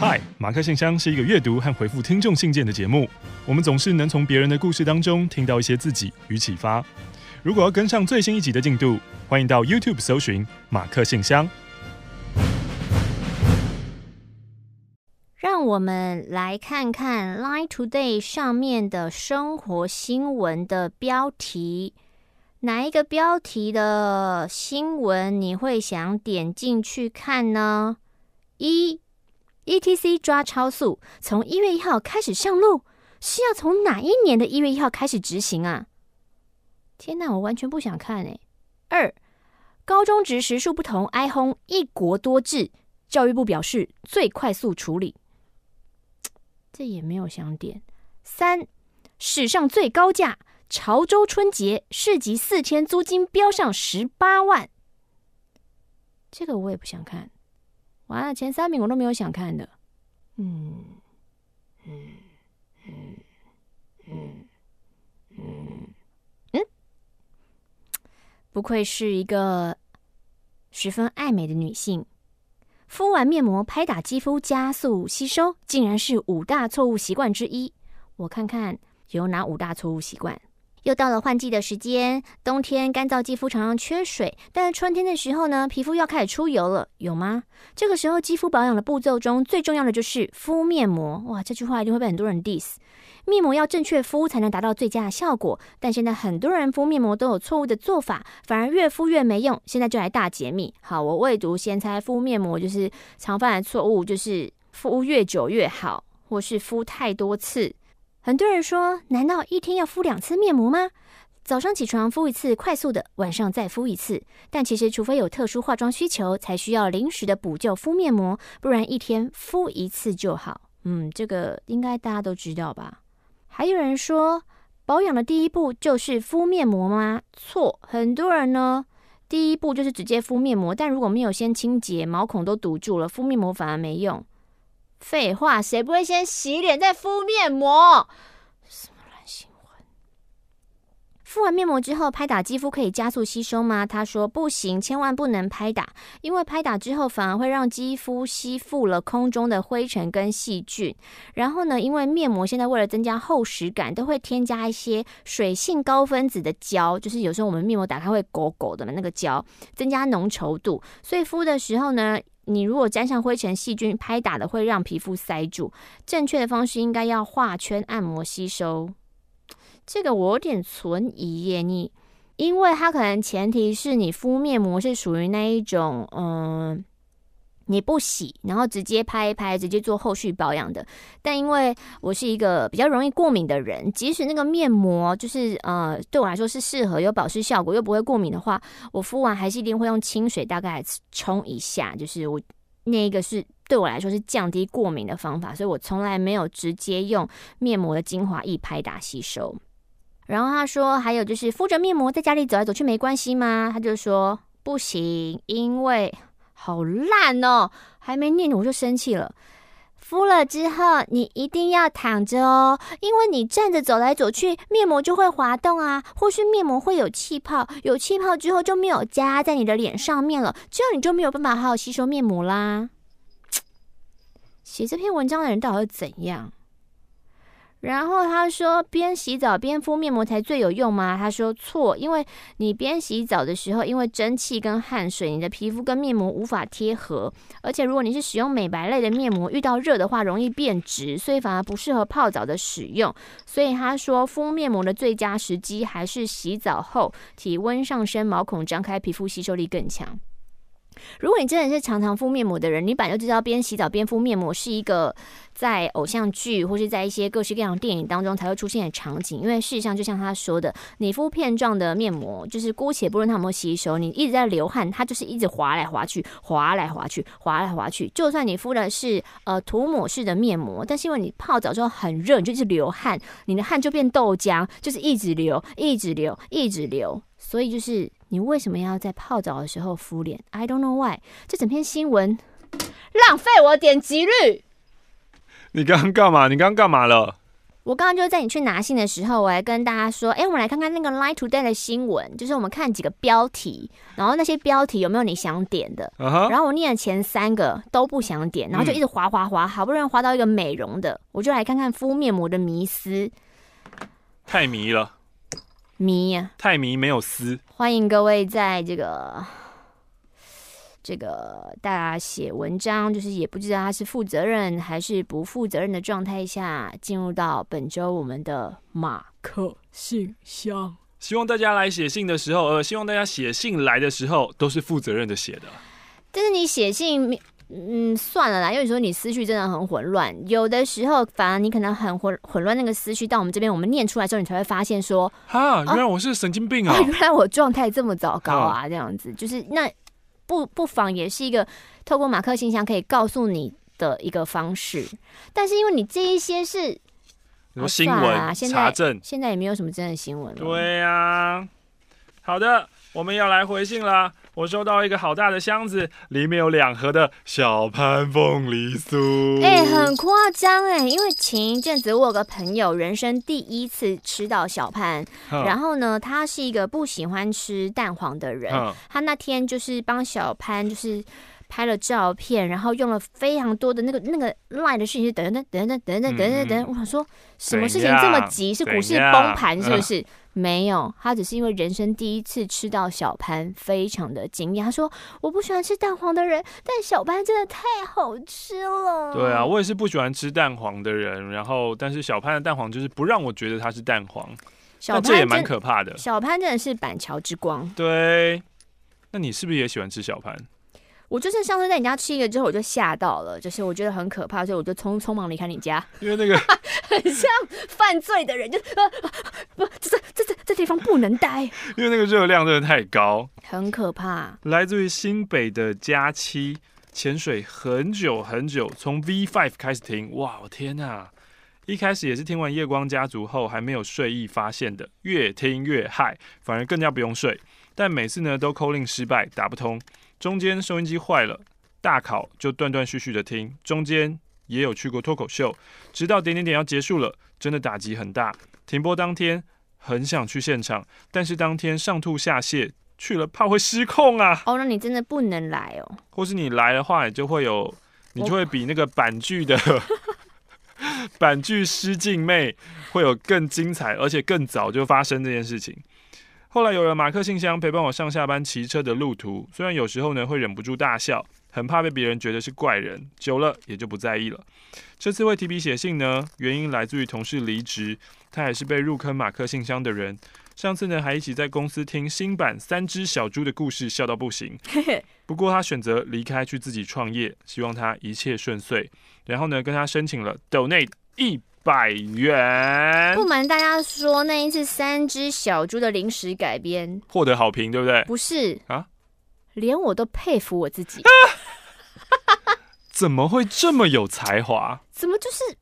嗨，马克信箱是一个阅读和回复听众信件的节目。我们总是能从别人的故事当中听到一些自己与启发。如果要跟上最新一集的进度，欢迎到 YouTube 搜寻马克信箱。让我们来看看 Line Today 上面的生活新闻的标题，哪一个标题的新闻你会想点进去看呢？一 ETC 抓超速，从一月一号开始上路，是要从哪一年的一月一号开始执行啊？天哪，我完全不想看诶。二，高中职时数不同，哀轰一国多制，教育部表示最快速处理，这也没有想点。三，史上最高价，潮州春节市集四天租金飙上十八万，这个我也不想看。完了，前三名我都没有想看的。嗯嗯嗯嗯嗯嗯，不愧是一个十分爱美的女性。敷完面膜拍打肌肤加速吸收，竟然是五大错误习惯之一。我看看有哪五大错误习惯。又到了换季的时间，冬天干燥肌肤常常缺水，但是春天的时候呢，皮肤要开始出油了，有吗？这个时候肌肤保养的步骤中最重要的就是敷面膜。哇，这句话一定会被很多人 diss。面膜要正确敷才能达到最佳的效果，但现在很多人敷面膜都有错误的做法，反而越敷越没用。现在就来大解密。好，我未读先猜，敷面膜就是常犯的错误，就是敷越久越好，或是敷太多次。很多人说，难道一天要敷两次面膜吗？早上起床敷一次快速的，晚上再敷一次。但其实，除非有特殊化妆需求，才需要临时的补救敷面膜，不然一天敷一次就好。嗯，这个应该大家都知道吧？还有人说，保养的第一步就是敷面膜吗？错，很多人呢，第一步就是直接敷面膜，但如果没有先清洁，毛孔都堵住了，敷面膜反而没用。废话，谁不会先洗脸再敷面膜？什么烂新闻？敷完面膜之后拍打肌肤可以加速吸收吗？他说不行，千万不能拍打，因为拍打之后反而会让肌肤吸附了空中的灰尘跟细菌。然后呢，因为面膜现在为了增加厚实感，都会添加一些水性高分子的胶，就是有时候我们面膜打开会狗狗的那个胶，增加浓稠度。所以敷的时候呢，你如果沾上灰尘、细菌，拍打的会让皮肤塞住。正确的方式应该要画圈按摩吸收。这个我有点存疑耶，你，因为它可能前提是你敷面膜是属于那一种，嗯。你不洗，然后直接拍一拍，直接做后续保养的。但因为我是一个比较容易过敏的人，即使那个面膜就是呃对我来说是适合有保湿效果又不会过敏的话，我敷完还是一定会用清水大概冲一下。就是我那一个是对我来说是降低过敏的方法，所以我从来没有直接用面膜的精华液拍打吸收。然后他说还有就是敷着面膜在家里走来走去没关系吗？他就说不行，因为。好烂哦！还没念我就生气了。敷了之后，你一定要躺着哦，因为你站着走来走去，面膜就会滑动啊，或是面膜会有气泡，有气泡之后就没有加在你的脸上面了，这样你就没有办法好好吸收面膜啦。写这篇文章的人到底是怎样？然后他说，边洗澡边敷面膜才最有用吗？他说错，因为你边洗澡的时候，因为蒸汽跟汗水，你的皮肤跟面膜无法贴合，而且如果你是使用美白类的面膜，遇到热的话容易变质，所以反而不适合泡澡的使用。所以他说，敷面膜的最佳时机还是洗澡后，体温上升，毛孔张开，皮肤吸收力更强。如果你真的是常常敷面膜的人，你本来就知道边洗澡边敷面膜是一个在偶像剧或是在一些各式各样的电影当中才会出现的场景。因为事实上，就像他说的，你敷片状的面膜，就是姑且不论它有没有吸收，你一直在流汗，它就是一直滑来滑去，滑来滑去，滑来滑去。就算你敷的是呃涂抹式的面膜，但是因为你泡澡之后很热，你就一直流汗，你的汗就变豆浆，就是一直流，一直流，一直流。所以就是。你为什么要在泡澡的时候敷脸？I don't know why。这整篇新闻浪费我点击率。你刚刚干嘛？你刚刚干嘛了？我刚刚就在你去拿信的时候，我还跟大家说，哎，我们来看看那个 Line Today 的新闻，就是我们看几个标题，然后那些标题有没有你想点的？Uh huh. 然后我念了前三个都不想点，然后就一直滑滑滑，好不容易滑到一个美容的，我就来看看敷面膜的迷思。太迷了，迷呀，太迷没有思。欢迎各位在这个。这个大家写文章，就是也不知道他是负责任还是不负责任的状态下，进入到本周我们的马克信箱。希望大家来写信的时候，呃，希望大家写信来的时候都是负责任的写的。但是你写信，嗯，算了啦，因为你说你思绪真的很混乱，有的时候反而你可能很混混乱那个思绪，到我们这边我们念出来之后，你才会发现说，哈，原来我是神经病啊，啊，原来我状态这么糟糕啊，这样子就是那。不不妨也是一个透过马克信箱可以告诉你的一个方式，但是因为你这一些是什么新闻啊，现在查证，现在也没有什么真的新闻了。对呀、啊，好的，我们要来回信啦。我收到一个好大的箱子，里面有两盒的小潘凤梨酥。哎、欸，很夸张哎，因为前一阵子我有个朋友人生第一次吃到小潘，然后呢，他是一个不喜欢吃蛋黄的人，他那天就是帮小潘就是拍了照片，然后用了非常多的那个那个 line 的讯息，等等等等等等等等等，我想说什么事情这么急？是股市崩盘是不是？没有，他只是因为人生第一次吃到小潘，非常的惊讶。他说：“我不喜欢吃蛋黄的人，但小潘真的太好吃了。”对啊，我也是不喜欢吃蛋黄的人。然后，但是小潘的蛋黄就是不让我觉得它是蛋黄，小潘这也蛮可怕的。小潘真的是板桥之光。对，那你是不是也喜欢吃小潘？我就是上次在你家吃一个之后，我就吓到了，就是我觉得很可怕，所以我就匆匆忙离开你家。因为那个 很像犯罪的人，就啊不，这这这这地方不能待。因为那个热量真的太高，很可怕。来自于新北的佳期，潜水很久很久，从 V Five 开始听，哇，我天呐！一开始也是听完夜光家族后还没有睡意发现的，越听越嗨，反而更加不用睡。但每次呢都 call in 失败，打不通。中间收音机坏了，大考就断断续续的听，中间也有去过脱口秀，直到点点点要结束了，真的打击很大。停播当天很想去现场，但是当天上吐下泻，去了怕会失控啊。哦，那你真的不能来哦。或是你来的话，你就会有，你就会比那个板剧的 板剧失禁妹会有更精彩，而且更早就发生这件事情。后来有了马克信箱陪伴我上下班骑车的路途，虽然有时候呢会忍不住大笑，很怕被别人觉得是怪人，久了也就不在意了。这次会提笔写信呢，原因来自于同事离职，他也是被入坑马克信箱的人。上次呢还一起在公司听新版三只小猪的故事，笑到不行。不过他选择离开去自己创业，希望他一切顺遂。然后呢跟他申请了 Donate 一。百元。不瞒大家说，那一次三只小猪的临时改编获得好评，对不对？不是啊，连我都佩服我自己。怎么会这么有才华？怎么就是？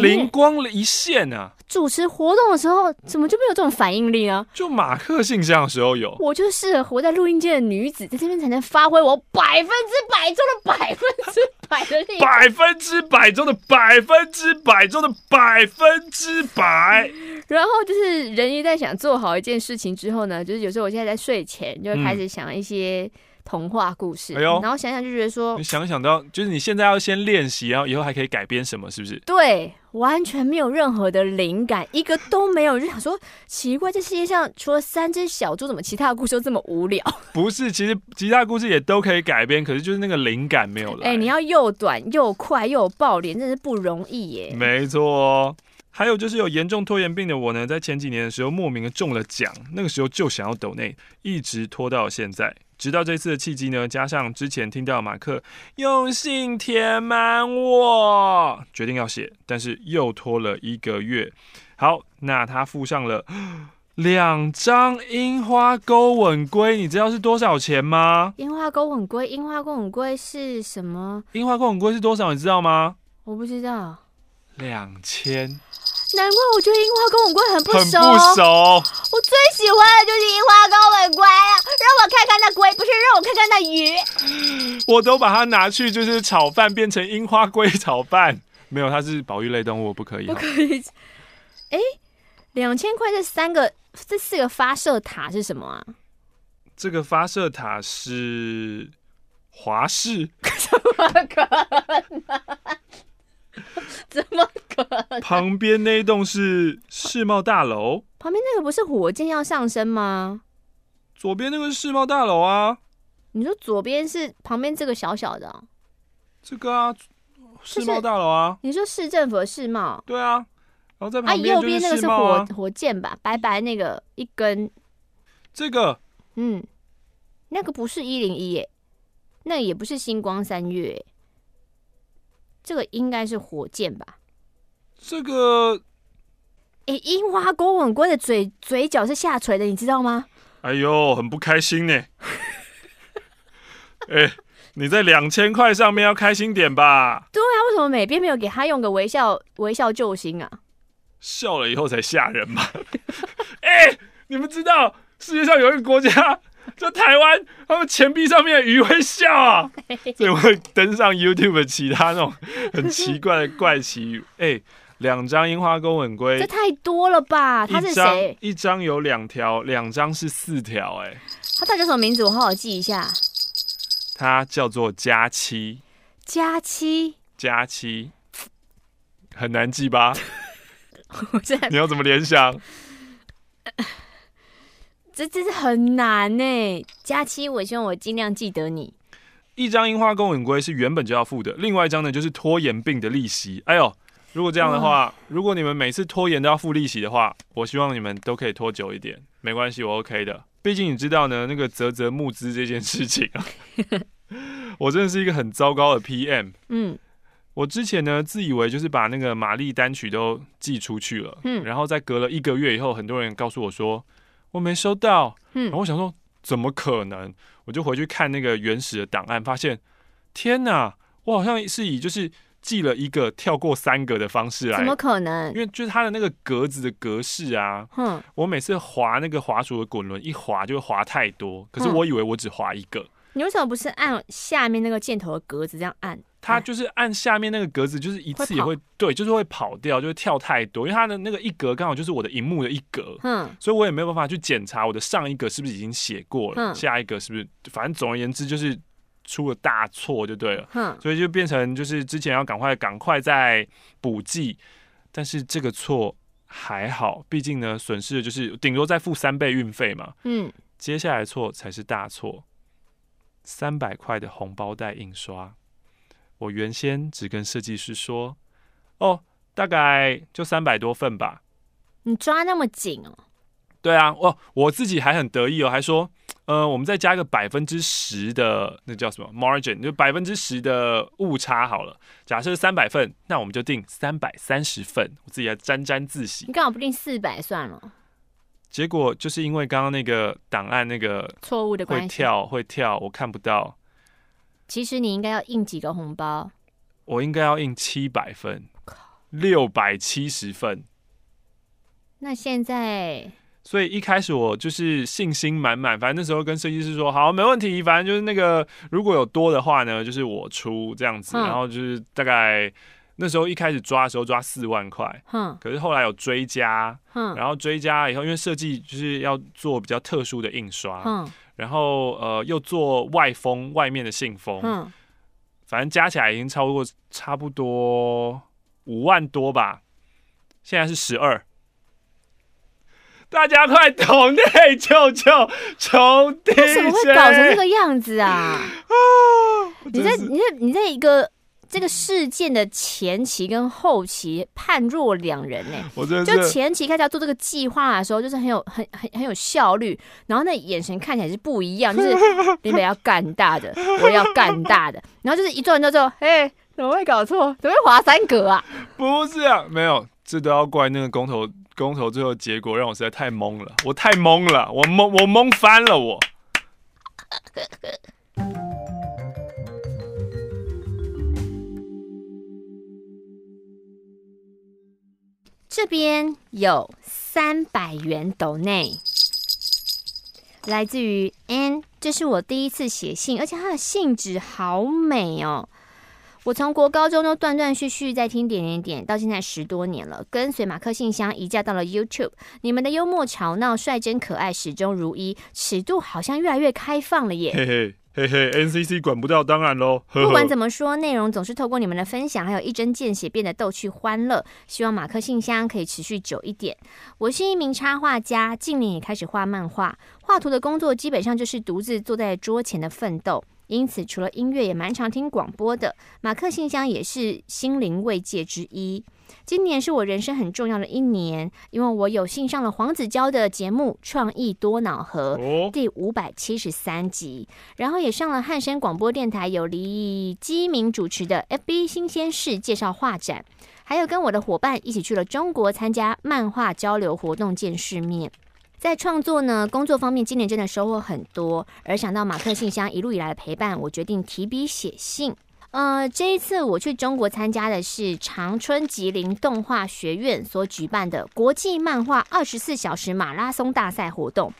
灵光了一现啊！主持活动的时候，怎么就没有这种反应力呢？就马克信箱的时候有。我就适合活在录音间的女子，在这边才能发挥我百分之百中的百分之百的力。百分之百中的百分之百中的百分之百。然后就是人一旦想做好一件事情之后呢，就是有时候我现在在睡前就会开始想一些。童话故事，哎呦，然后想想就觉得说，你想想到，就是你现在要先练习，然后以后还可以改编什么，是不是？对，完全没有任何的灵感，一个都没有，就想说奇怪，这世界上除了三只小猪，怎么其他的故事都这么无聊？不是，其实其他故事也都可以改编，可是就是那个灵感没有了。哎，你要又短又快又有爆点，真是不容易耶。没错，还有就是有严重拖延病的我呢，在前几年的时候莫名的中了奖，那个时候就想要抖内，一直拖到现在。直到这次的契机呢，加上之前听到马克用信填满我，决定要写，但是又拖了一个月。好，那他附上了两张樱花钩吻龟，你知道是多少钱吗？樱花钩吻龟，樱花钩吻龟是什么？樱花钩吻龟是多少？你知道吗？我不知道。两千。难怪我觉得樱花钩吻鲑很不熟，很不熟。我最喜欢的就是樱花钩吻鲑啊！让我看看那龟，不是让我看看那鱼。我都把它拿去就是炒饭，变成樱花龟炒饭。没有，它是保育类动物，不可以。不可以。哎，两千块这三个这四个发射塔是什么啊？这个发射塔是华氏？怎么可能？怎么？旁边那一栋是世贸大楼？旁边那个不是火箭要上升吗？左边那个是世贸大楼啊。你说左边是旁边这个小小的？这个啊，世贸大楼啊。你说市政府的世贸？对啊。然后在旁边、啊、右边那个是火火箭吧？白白那个一根。这个。嗯。那个不是一零一耶，那个、也不是星光三月，这个应该是火箭吧？这个，哎、欸，樱花钩吻鲑的嘴嘴角是下垂的，你知道吗？哎呦，很不开心呢。哎、欸，你在两千块上面要开心点吧？对啊，为什么每边没有给他用个微笑微笑救星啊？笑了以后才吓人嘛。哎、欸，你们知道世界上有一个国家？就台湾，他们钱币上面的鱼会笑啊，所以会登上 YouTube 其他那种很奇怪的怪奇鱼。哎、欸，两张樱花钩吻鲑，这太多了吧？他是谁？一张有两条，两张是四条。哎，他到底叫什么名字？我好好记一下。他叫做佳期。佳期。佳期。很难记吧？在你要怎么联想？这真是很难呢，佳期，我希望我尽量记得你。一张樱花钩吻鲑是原本就要付的，另外一张呢就是拖延病的利息。哎呦，如果这样的话，如果你们每次拖延都要付利息的话，我希望你们都可以拖久一点，没关系，我 OK 的。毕竟你知道呢，那个啧啧募资这件事情啊，我真的是一个很糟糕的 PM。嗯，我之前呢自以为就是把那个玛丽单曲都寄出去了，嗯，然后在隔了一个月以后，很多人告诉我说。我没收到，嗯，然后我想说，怎么可能？我就回去看那个原始的档案，发现，天哪，我好像是以就是寄了一个跳过三个的方式来，怎么可能？因为就是它的那个格子的格式啊，嗯，我每次滑那个滑鼠的滚轮一滑就会滑太多，可是我以为我只滑一个。你为什么不是按下面那个箭头的格子这样按？它就是按下面那个格子，就是一次也会，会对，就是会跑掉，就会跳太多，因为它的那个一格刚好就是我的荧幕的一格，嗯，所以我也没有办法去检查我的上一格是不是已经写过了，嗯，下一个是不是，反正总而言之就是出了大错就对了，嗯，所以就变成就是之前要赶快赶快再补记，但是这个错还好，毕竟呢损失的就是顶多再付三倍运费嘛，嗯，接下来错才是大错，三百块的红包袋印刷。我原先只跟设计师说，哦，大概就三百多份吧。你抓那么紧哦？对啊，哦，我自己还很得意哦，还说，呃，我们再加个百分之十的那叫什么 margin，就百分之十的误差好了。假设三百份，那我们就定三百三十份。我自己还沾沾自喜。你干嘛不定四百算了？结果就是因为刚刚那个档案那个错误的关系，会跳会跳，我看不到。其实你应该要印几个红包？我应该要印七百份，六百七十份。那现在，所以一开始我就是信心满满，反正那时候跟设计师说好，没问题，反正就是那个如果有多的话呢，就是我出这样子。嗯、然后就是大概那时候一开始抓的时候抓四万块，嗯，可是后来有追加，嗯，然后追加以后，因为设计就是要做比较特殊的印刷，嗯。然后呃，又做外封，外面的信封，嗯，反正加起来已经超过差不多五万多吧。现在是十二，大家快投内救救求弟！为什么会搞成这个样子啊？啊！你在你在你在一个。这个事件的前期跟后期判若两人呢。我真的就前期开始要做这个计划的时候，就是很有很很很有效率，然后那眼神看起来是不一样，就是林北要干大的，我要干大的，然后就是一做完之后，哎，怎么会搞错？怎么会滑三格啊？不是啊，没有，这都要怪那个公投，公投最后结果让我实在太懵了，我太懵了，我懵，我懵翻了，我。这边有三百元斗内，来自于 N，这是我第一次写信，而且它的信纸好美哦。我从国高中都断断续续在听点点点，到现在十多年了，跟随马克信箱移驾到了 YouTube。你们的幽默吵闹、率真可爱，始终如一，尺度好像越来越开放了耶。嘿嘿嘿嘿，NCC 管不到，当然喽。不管怎么说，内容总是透过你们的分享，还有一针见血，变得逗趣欢乐。希望马克信箱可以持续久一点。我是一名插画家，近年也开始画漫画，画图的工作基本上就是独自坐在桌前的奋斗。因此，除了音乐，也蛮常听广播的。马克信箱也是心灵慰藉之一。今年是我人生很重要的一年，因为我有幸上了黄子佼的节目《创意多脑盒》第五百七十三集，然后也上了汉声广播电台有李基明主持的 FB 新鲜事介绍画展，还有跟我的伙伴一起去了中国参加漫画交流活动，见世面。在创作呢，工作方面，今年真的收获很多。而想到马克信箱一路以来的陪伴，我决定提笔写信。呃，这一次我去中国参加的是长春吉林动画学院所举办的国际漫画二十四小时马拉松大赛活动。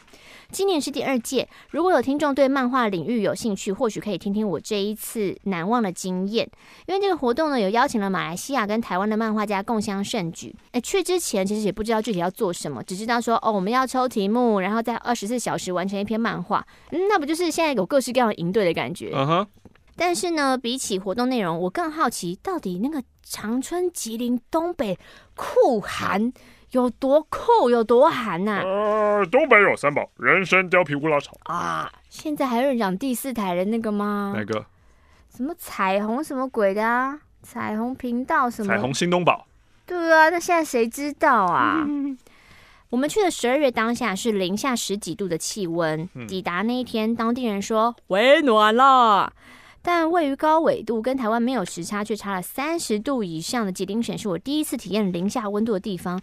今年是第二届，如果有听众对漫画领域有兴趣，或许可以听听我这一次难忘的经验。因为这个活动呢，有邀请了马来西亚跟台湾的漫画家共襄盛举。诶，去之前其实也不知道具体要做什么，只知道说哦，我们要抽题目，然后在二十四小时完成一篇漫画。那不就是现在有各式各样的营队的感觉？嗯哼。但是呢，比起活动内容，我更好奇到底那个长春、吉林、东北酷寒。有多酷，有多寒呐、啊？呃，东北有三宝：人参、貂皮、乌拉草啊。现在还有人讲第四台的那个吗？哪个？什么彩虹什么鬼的啊？彩虹频道什么？彩虹新东宝。对啊，那现在谁知道啊？嗯、我们去的十二月当下是零下十几度的气温，嗯、抵达那一天，当地人说回暖了。但位于高纬度，跟台湾没有时差，却差了三十度以上的吉林省，是我第一次体验零下温度的地方。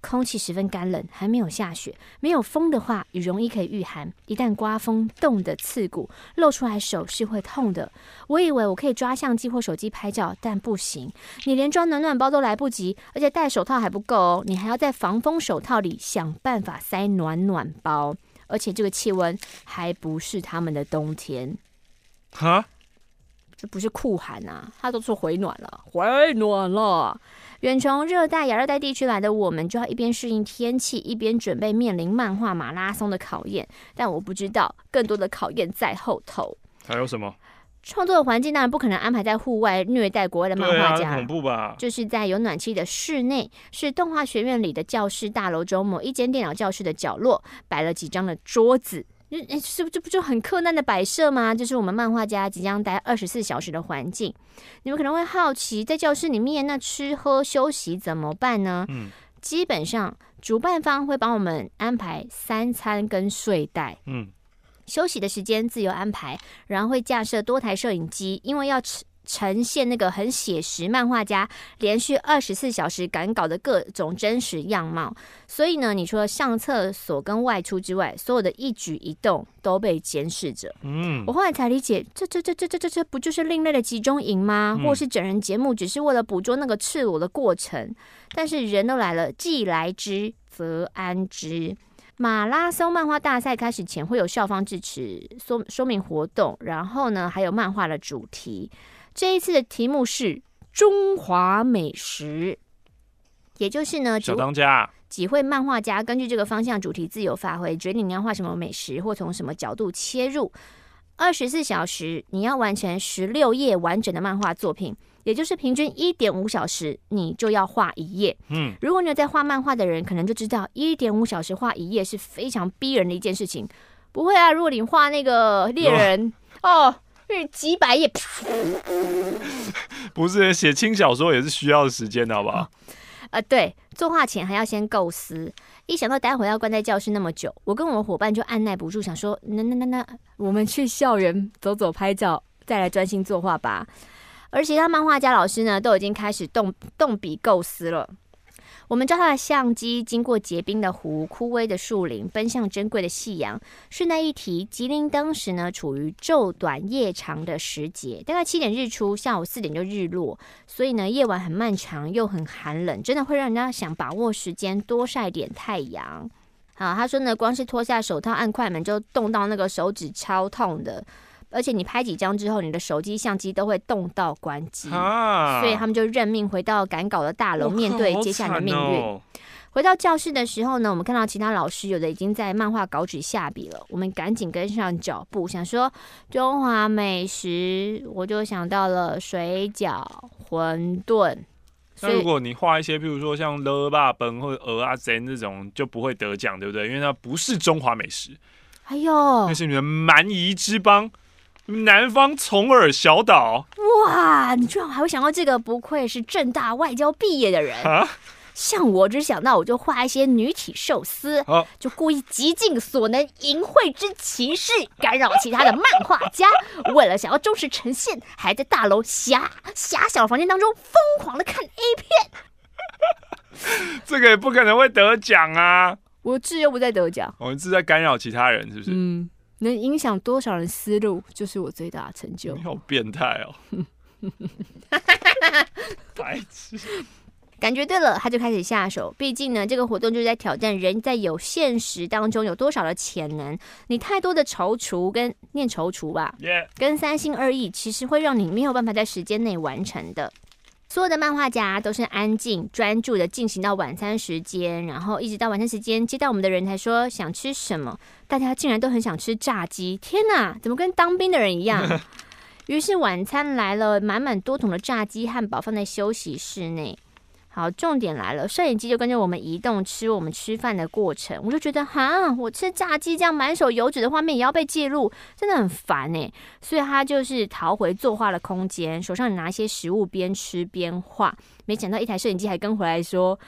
空气十分干冷，还没有下雪，没有风的话，羽绒衣可以御寒。一旦刮风，冻得刺骨，露出来手是会痛的。我以为我可以抓相机或手机拍照，但不行，你连装暖暖包都来不及，而且戴手套还不够哦，你还要在防风手套里想办法塞暖暖包，而且这个气温还不是他们的冬天，哈。这不是酷寒啊，它都是回暖了，回暖了。远从热带、亚热带地区来的我们，就要一边适应天气，一边准备面临漫画马拉松的考验。但我不知道，更多的考验在后头。还有什么？创作的环境当然不可能安排在户外虐待国外的漫画家，啊、恐怖吧？就是在有暖气的室内，是动画学院里的教室大楼中某一间电脑教室的角落，摆了几张的桌子。哎，是不这不就很困难的摆设吗？这是我们漫画家即将待二十四小时的环境。你们可能会好奇，在教室里面那吃喝休息怎么办呢？嗯，基本上主办方会帮我们安排三餐跟睡袋。嗯，休息的时间自由安排，然后会架设多台摄影机，因为要吃。呈现那个很写实漫画家连续二十四小时赶稿的各种真实样貌，所以呢，你除了上厕所跟外出之外，所有的一举一动都被监视着。嗯，我后来才理解，这这这这这这这不就是另类的集中营吗？或是整人节目，只是为了捕捉那个赤裸的过程？但是人都来了，既来之则安之。马拉松漫画大赛开始前会有校方致辞说说明活动，然后呢，还有漫画的主题。这一次的题目是中华美食，也就是呢，小当家几位漫画家根据这个方向主题自由发挥，决定你要画什么美食或从什么角度切入。二十四小时你要完成十六页完整的漫画作品，也就是平均一点五小时，你就要画一页。嗯，如果你有在画漫画的人，可能就知道一点五小时画一页是非常逼人的一件事情。不会啊，如果你画那个猎人哦。哦是几百页，不是写轻小说也是需要的时间的，好不好？啊、呃，对，作画前还要先构思。一想到待会要关在教室那么久，我跟我的伙伴就按耐不住，想说，那那那那，我们去校园走走拍照，再来专心作画吧。而其他漫画家老师呢，都已经开始动动笔构思了。我们照他的相机，经过结冰的湖、枯萎的树林，奔向珍贵的夕阳。顺带一提，吉林当时呢处于昼短夜长的时节，大概七点日出，下午四点就日落，所以呢夜晚很漫长又很寒冷，真的会让人家想把握时间多晒点太阳。好，他说呢，光是脱下手套按快门就冻到那个手指超痛的。而且你拍几张之后，你的手机相机都会动到关机，啊，所以他们就任命回到赶稿的大楼，面对接下来的命运。哦、回到教室的时候呢，我们看到其他老师有的已经在漫画稿纸下笔了，我们赶紧跟上脚步，想说中华美食，我就想到了水饺、馄饨。那如果你画一些，譬如说像勒霸本或者鹅啊煎这种，就不会得奖，对不对？因为它不是中华美食。哎呦，那是你们蛮夷之邦，南方从耳小岛。哇，你居然还会想到这个，不愧是正大外交毕业的人啊！像我只想到我就画一些女体寿司，啊、就故意极尽所能淫秽之歧视，干扰其他的漫画家。为了想要忠实呈现，还在大楼狭狭小的房间当中疯狂的看 A 片。这个也不可能会得奖啊！我字又不在得奖，我们是在干扰其他人，是不是？嗯，能影响多少人思路，就是我最大的成就。你好变态哦！白痴。感觉对了，他就开始下手。毕竟呢，这个活动就是在挑战人在有现实当中有多少的潜能。你太多的踌躇跟念踌躇吧.跟三心二意，其实会让你没有办法在时间内完成的。所有的漫画家都是安静专注的进行到晚餐时间，然后一直到晚餐时间接待我们的人才说想吃什么。大家竟然都很想吃炸鸡，天哪，怎么跟当兵的人一样？于是晚餐来了，满满多桶的炸鸡汉堡放在休息室内。好，重点来了，摄影机就跟着我们移动，吃我们吃饭的过程。我就觉得，哈，我吃炸鸡这样满手油脂的画面也要被记录，真的很烦哎。所以他就是逃回作画的空间，手上拿一些食物，边吃边画。没想到一台摄影机还跟回来说，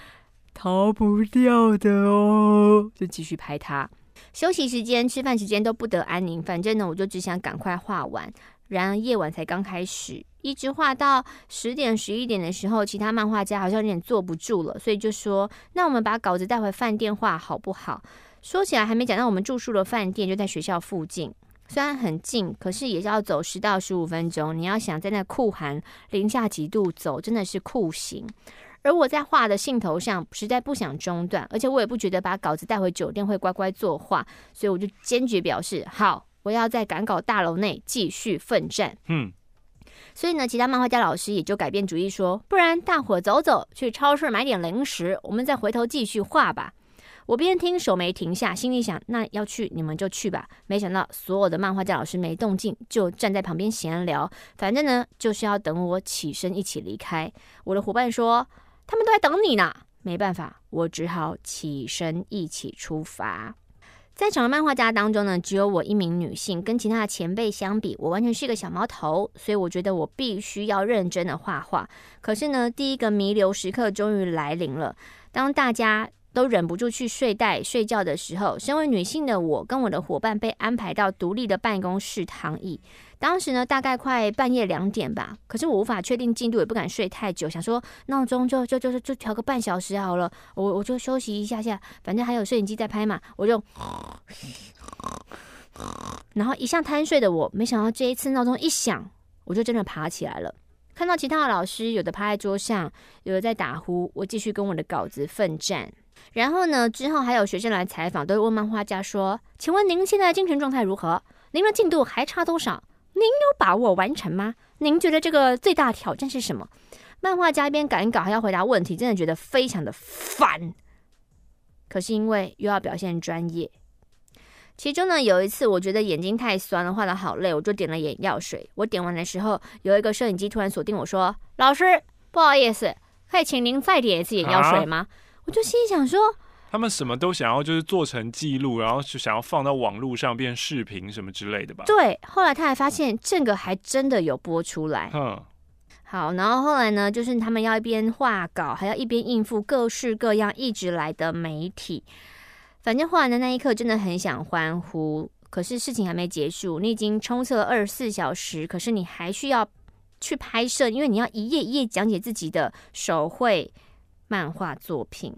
逃不掉的哦，就继续拍他。休息时间、吃饭时间都不得安宁，反正呢，我就只想赶快画完。然而夜晚才刚开始，一直画到十点十一点的时候，其他漫画家好像有点坐不住了，所以就说：“那我们把稿子带回饭店画好不好？”说起来还没讲到，我们住宿的饭店就在学校附近，虽然很近，可是也是要走十到十五分钟。你要想在那酷寒零下几度走，真的是酷刑。而我在画的兴头上，实在不想中断，而且我也不觉得把稿子带回酒店会乖乖作画，所以我就坚决表示好。我要在赶稿大楼内继续奋战。嗯，所以呢，其他漫画家老师也就改变主意说，不然大伙走走，去超市买点零食，我们再回头继续画吧。我边听手没停下，心里想，那要去你们就去吧。没想到所有的漫画家老师没动静，就站在旁边闲聊。反正呢，就是要等我起身一起离开。我的伙伴说，他们都在等你呢。没办法，我只好起身一起出发。在场的漫画家当中呢，只有我一名女性，跟其他的前辈相比，我完全是一个小毛头，所以我觉得我必须要认真的画画。可是呢，第一个弥留时刻终于来临了，当大家都忍不住去睡袋睡觉的时候，身为女性的我跟我的伙伴被安排到独立的办公室躺椅。当时呢，大概快半夜两点吧，可是我无法确定进度，也不敢睡太久，想说闹钟就就就就调个半小时好了，我我就休息一下下，反正还有摄影机在拍嘛，我就，然后一向贪睡的我，没想到这一次闹钟一响，我就真的爬起来了，看到其他的老师有的趴在桌上，有的在打呼，我继续跟我的稿子奋战。然后呢，之后还有学生来采访，都会问漫画家说：“请问您现在的精神状态如何？您的进度还差多少？”您有把握完成吗？您觉得这个最大的挑战是什么？漫画家一边赶稿还要回答问题，真的觉得非常的烦。可是因为又要表现专业，其中呢有一次我觉得眼睛太酸了，画得好累，我就点了眼药水。我点完的时候，有一个摄影机突然锁定我说：“老师，不好意思，可以请您再点一次眼药水吗？”啊、我就心里想说。他们什么都想要，就是做成记录，然后就想要放到网络上变视频什么之类的吧？对。后来他还发现这个还真的有播出来。嗯。好，然后后来呢，就是他们要一边画稿，还要一边应付各式各样一直来的媒体。反正画完的那一刻，真的很想欢呼。可是事情还没结束，你已经冲刺了二十四小时，可是你还需要去拍摄，因为你要一页一页讲解自己的手绘漫画作品。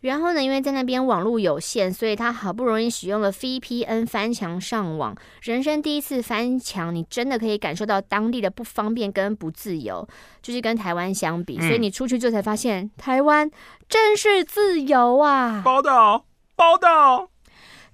然后呢，因为在那边网络有限，所以他好不容易使用了 VPN 翻墙上网。人生第一次翻墙，你真的可以感受到当地的不方便跟不自由，就是跟台湾相比。所以你出去之后才发现，台湾真是自由啊！报道报道。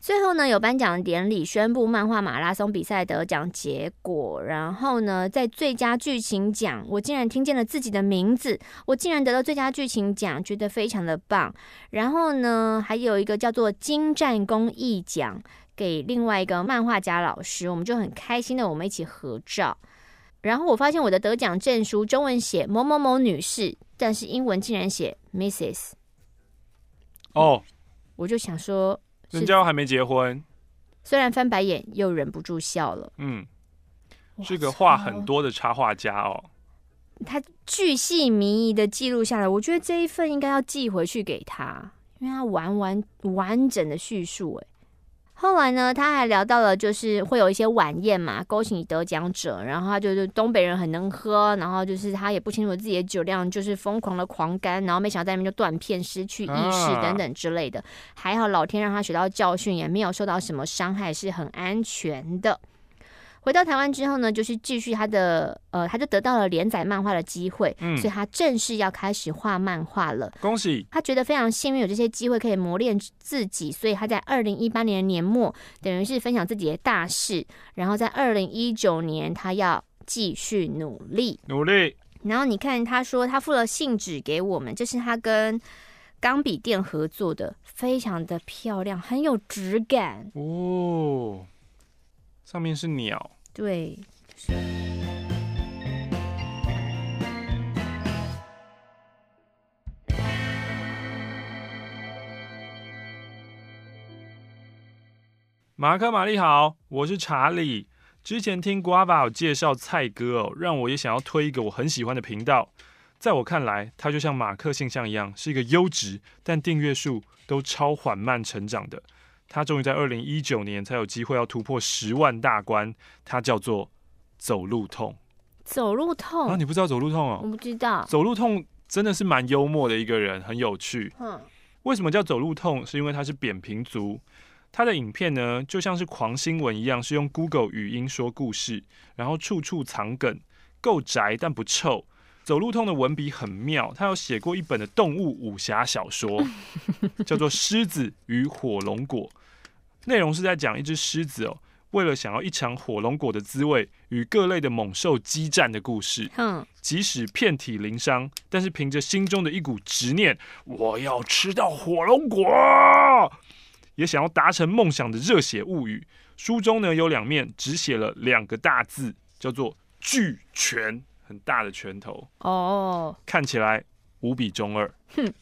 最后呢，有颁奖典礼宣布漫画马拉松比赛得奖结果。然后呢，在最佳剧情奖，我竟然听见了自己的名字，我竟然得到最佳剧情奖，觉得非常的棒。然后呢，还有一个叫做精湛工艺奖，给另外一个漫画家老师，我们就很开心的，我们一起合照。然后我发现我的得奖证书中文写某某某女士，但是英文竟然写 Mrs. 哦，我就想说。人家还没结婚，虽然翻白眼，又忍不住笑了。嗯，是个画很多的插画家哦。他巨细靡遗的记录下来，我觉得这一份应该要寄回去给他，因为他完完完整的叙述，哎。后来呢，他还聊到了，就是会有一些晚宴嘛，恭喜得奖者。然后他就是东北人很能喝，然后就是他也不清楚自己的酒量，就是疯狂的狂干，然后没想到在那边就断片、失去意识等等之类的。啊、还好老天让他学到教训，也没有受到什么伤害，是很安全的。回到台湾之后呢，就是继续他的呃，他就得到了连载漫画的机会，嗯，所以他正式要开始画漫画了。恭喜！他觉得非常幸运有这些机会可以磨练自己，所以他在二零一八年的年末，等于是分享自己的大事，然后在二零一九年他要继续努力努力。然后你看，他说他付了信纸给我们，这是他跟钢笔店合作的，非常的漂亮，很有质感哦。上面是鸟，对。马克、玛丽好，我是查理。之前听 Guava 有介绍蔡哥哦，让我也想要推一个我很喜欢的频道。在我看来，它就像马克信象一样，是一个优质但订阅数都超缓慢成长的。他终于在二零一九年才有机会要突破十万大关，他叫做走路痛。走路痛啊？你不知道走路痛哦？我不知道。走路痛真的是蛮幽默的一个人，很有趣。嗯。为什么叫走路痛？是因为他是扁平足。他的影片呢，就像是狂新闻一样，是用 Google 语音说故事，然后处处藏梗，够宅但不臭。走路痛的文笔很妙，他有写过一本的动物武侠小说，叫做《狮子与火龙果》。内容是在讲一只狮子哦，为了想要一尝火龙果的滋味，与各类的猛兽激战的故事。嗯，即使遍体鳞伤，但是凭着心中的一股执念，我要吃到火龙果，也想要达成梦想的热血物语。书中呢有两面，只写了两个大字，叫做“巨拳”，很大的拳头。哦，看起来无比中二。哼，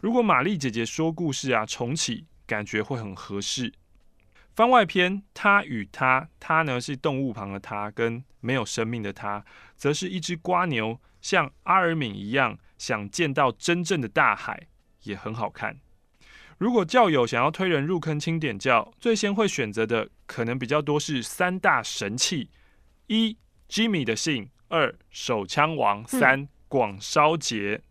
如果玛丽姐姐说故事啊，重启。感觉会很合适。番外篇，他与他，他呢是动物旁的他，跟没有生命的他，则是一只瓜牛，像阿尔敏一样，想见到真正的大海，也很好看。如果教友想要推人入坑清点教，最先会选择的可能比较多是三大神器：一、Jimmy 的信；二、手枪王；三、广烧节。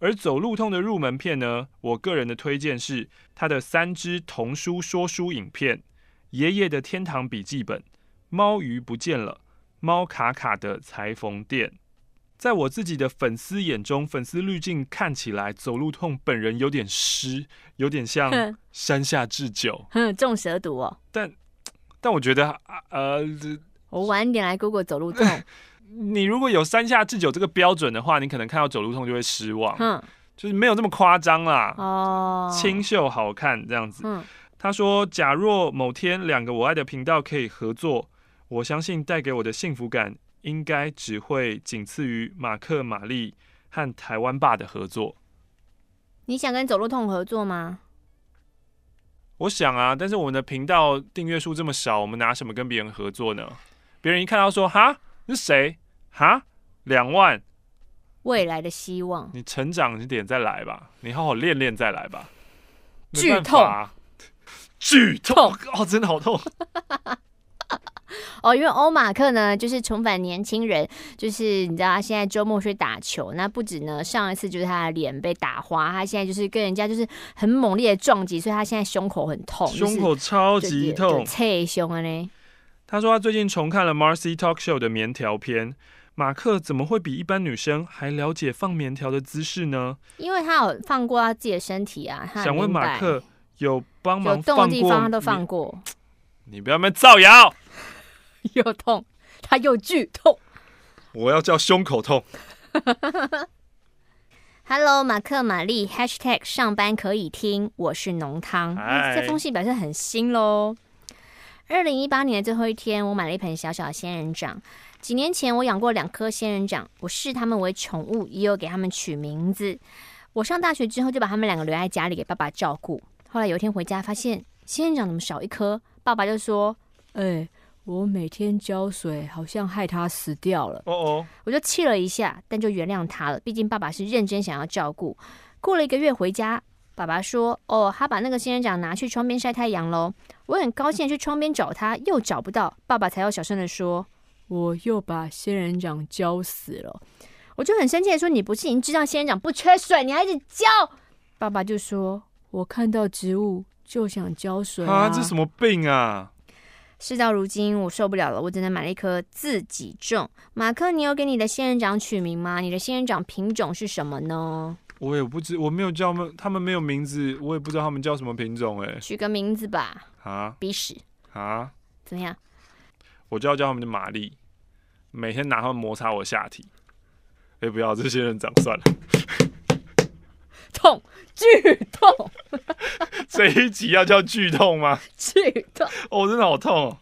而走路痛的入门片呢，我个人的推荐是他的三支童书说书影片：《爷爷的天堂笔记本》、《猫鱼不见了》、《猫卡卡的裁缝店》。在我自己的粉丝眼中，粉丝滤镜看起来，走路痛本人有点湿，有点像山下智久，哼，中蛇毒哦。但但我觉得，呃，我晚点来 Google 走路痛。你如果有山下智久这个标准的话，你可能看到走路痛就会失望，嗯，就是没有这么夸张啦，哦，清秀好看这样子。嗯，他说，假若某天两个我爱的频道可以合作，我相信带给我的幸福感应该只会仅次于马克、玛丽和台湾爸的合作。你想跟走路痛合作吗？我想啊，但是我们的频道订阅数这么少，我们拿什么跟别人合作呢？别人一看到说，哈。是谁？哈，两万，未来的希望。你成长一点再来吧，你好好练练再来吧。剧痛，剧痛 哦，真的好痛。哦，因为欧马克呢，就是重返年轻人，就是你知道他现在周末去打球，那不止呢，上一次就是他的脸被打花，他现在就是跟人家就是很猛烈的撞击，所以他现在胸口很痛，胸口超级痛，脆胸啊呢。他说他最近重看了 Marcy Talk Show 的棉条篇。马克怎么会比一般女生还了解放棉条的姿势呢？因为他有放过他自己的身体啊。想问马克有帮忙有动的地方他都放过。你，你不要那么造谣，又痛，他又剧痛，我要叫胸口痛。Hello，马克玛丽，#hashtag 上班可以听，我是浓汤。这封信表示很新喽。二零一八年的最后一天，我买了一盆小小的仙人掌。几年前，我养过两颗仙人掌，我视它们为宠物，也有给它们取名字。我上大学之后，就把它们两个留在家里给爸爸照顾。后来有一天回家，发现仙人掌怎么少一颗？爸爸就说：“哎、欸，我每天浇水，好像害它死掉了。”哦哦，我就气了一下，但就原谅他了。毕竟爸爸是认真想要照顾。过了一个月回家，爸爸说：“哦，他把那个仙人掌拿去窗边晒太阳喽。”我很高兴去窗边找他，又找不到。爸爸才要小声的说：“我又把仙人掌浇死了。”我就很生气的说：“你不是已经知道仙人掌不缺水，你还一直浇？”爸爸就说：“我看到植物就想浇水啊，啊，这什么病啊？”事到如今，我受不了了，我只能买了一颗自己种。马克，你有给你的仙人掌取名吗？你的仙人掌品种是什么呢？我也不知，我没有叫他们，他们没有名字，我也不知道他们叫什么品种。哎，取个名字吧。啊？鼻屎啊？怎么样？我就要叫他们的玛丽，每天拿它们摩擦我下体。哎、欸，不要，这些人长算了。痛，剧痛。这一集要叫剧痛吗？剧痛。哦，真的好痛哦。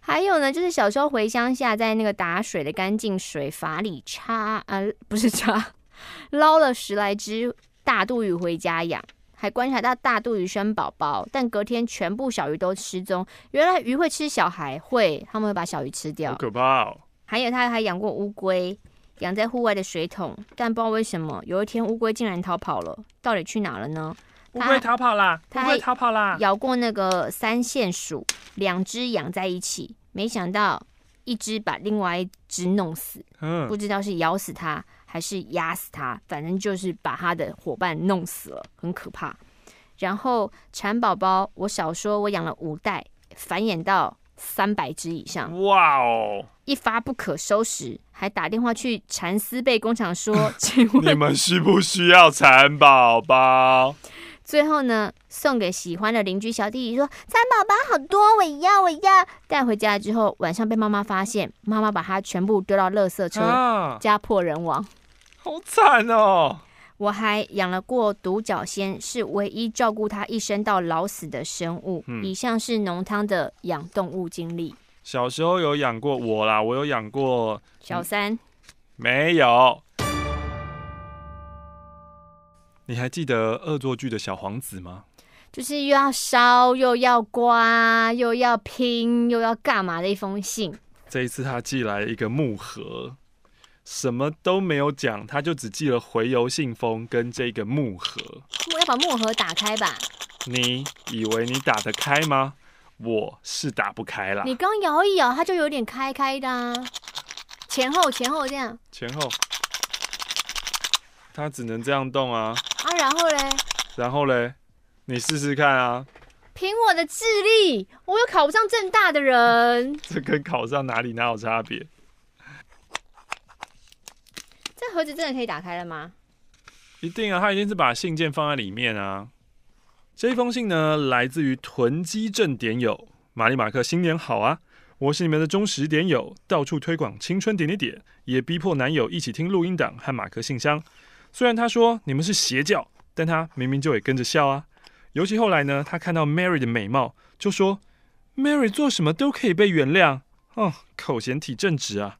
还有呢，就是小时候回乡下，在那个打水的干净水阀里插，呃，不是插，捞了十来只大肚鱼回家养，还观察到大肚鱼生宝宝，但隔天全部小鱼都失踪。原来鱼会吃小孩，会，他们会把小鱼吃掉，好可怕哦。还有他还养过乌龟。养在户外的水桶，但不知道为什么，有一天乌龟竟然逃跑了，到底去哪了呢？乌龟逃跑啦！乌龟逃跑啦！咬过那个三线鼠，两只养在一起，没想到一只把另外一只弄死。嗯，不知道是咬死它还是压死他，反正就是把他的伙伴弄死了，很可怕。然后蚕宝宝，我小说我养了五代，繁衍到三百只以上。哇哦！一发不可收拾，还打电话去蚕丝被工厂说：“请问你们需不需要蚕宝宝？”最后呢，送给喜欢的邻居小弟弟说：“蚕宝宝好多，我要，我要。”带回家之后，晚上被妈妈发现，妈妈把它全部丢到垃圾车，啊、家破人亡，好惨哦！我还养了过独角仙，是唯一照顾它一生到老死的生物。嗯、以上是浓汤的养动物经历。小时候有养过我啦，我有养过小三、嗯，没有。你还记得恶作剧的小皇子吗？就是又要烧又要刮又要拼又要干嘛的一封信。这一次他寄来一个木盒，什么都没有讲，他就只寄了回邮信封跟这个木盒。我要把木盒打开吧？你以为你打得开吗？我是打不开啦。你刚摇一摇，它就有点开开的啊，前后前后这样。前后，它只能这样动啊。啊，然后嘞？然后嘞？你试试看啊。凭我的智力，我又考不上正大的人。这跟考上哪里哪有差别？这盒子真的可以打开了吗？一定啊，他一定是把信件放在里面啊。这封信呢，来自于囤积症点友玛丽马克，新年好啊！我是你们的忠实点友，到处推广青春点点点，也逼迫男友一起听录音档和马克信箱。虽然他说你们是邪教，但他明明就也跟着笑啊。尤其后来呢，他看到 Mary 的美貌，就说 Mary 做什么都可以被原谅。哦，口嫌体正直啊！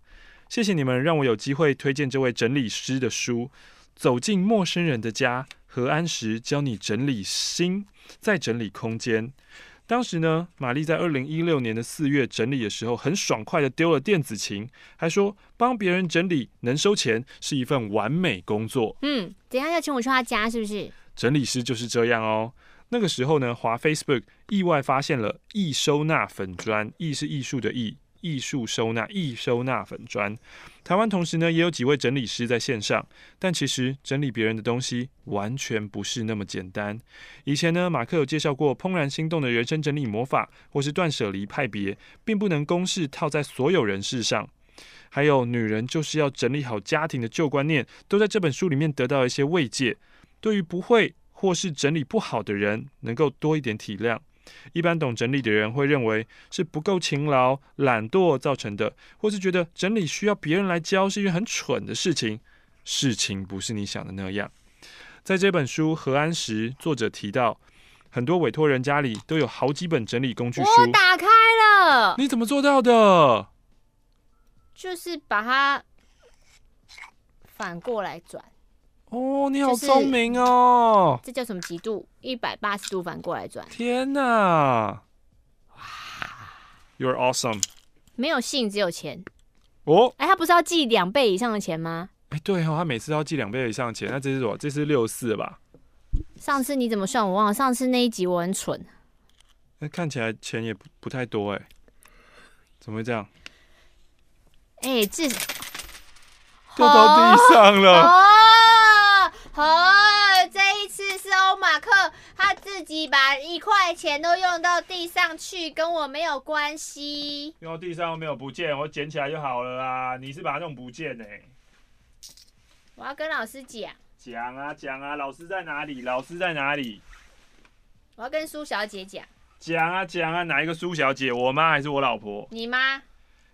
谢谢你们让我有机会推荐这位整理师的书《走进陌生人的家》。何安石教你整理心，再整理空间。当时呢，玛丽在二零一六年的四月整理的时候，很爽快的丢了电子琴，还说帮别人整理能收钱，是一份完美工作。嗯，等一下要请我去他家是不是？整理师就是这样哦。那个时候呢，华 Facebook 意外发现了艺收纳粉砖，艺是艺术的艺。艺术收纳，艺收纳粉砖。台湾同时呢，也有几位整理师在线上，但其实整理别人的东西完全不是那么简单。以前呢，马克有介绍过《怦然心动的人生整理魔法》，或是断舍离派别，并不能公式套在所有人身上。还有，女人就是要整理好家庭的旧观念，都在这本书里面得到一些慰藉。对于不会或是整理不好的人能够多一点体谅。一般懂整理的人会认为是不够勤劳、懒惰造成的，或是觉得整理需要别人来教是一件很蠢的事情。事情不是你想的那样。在这本书《何安时》，作者提到，很多委托人家里都有好几本整理工具书。我打开了。你怎么做到的？就是把它反过来转。哦，你好聪明哦！这叫什么几度？一百八十度反过来转。天哪！哇，You're awesome！没有性，只有钱。哦，哎，他不是要寄两倍以上的钱吗？哎，对哦，他每次都要寄两倍以上的钱。那这是什么？这是六四吧？上次你怎么算？我忘了。上次那一集我很蠢。那看起来钱也不不太多哎，怎么会这样？哎，这掉到地上了。哦，哦，这一次是欧马克他自己把一块钱都用到地上去，跟我没有关系。用到地上又没有不见，我捡起来就好了啦。你是把它弄不见呢。我要跟老师讲。讲啊讲啊，老师在哪里？老师在哪里？我要跟苏小姐讲。讲啊讲啊，哪一个苏小姐？我妈还是我老婆？你妈。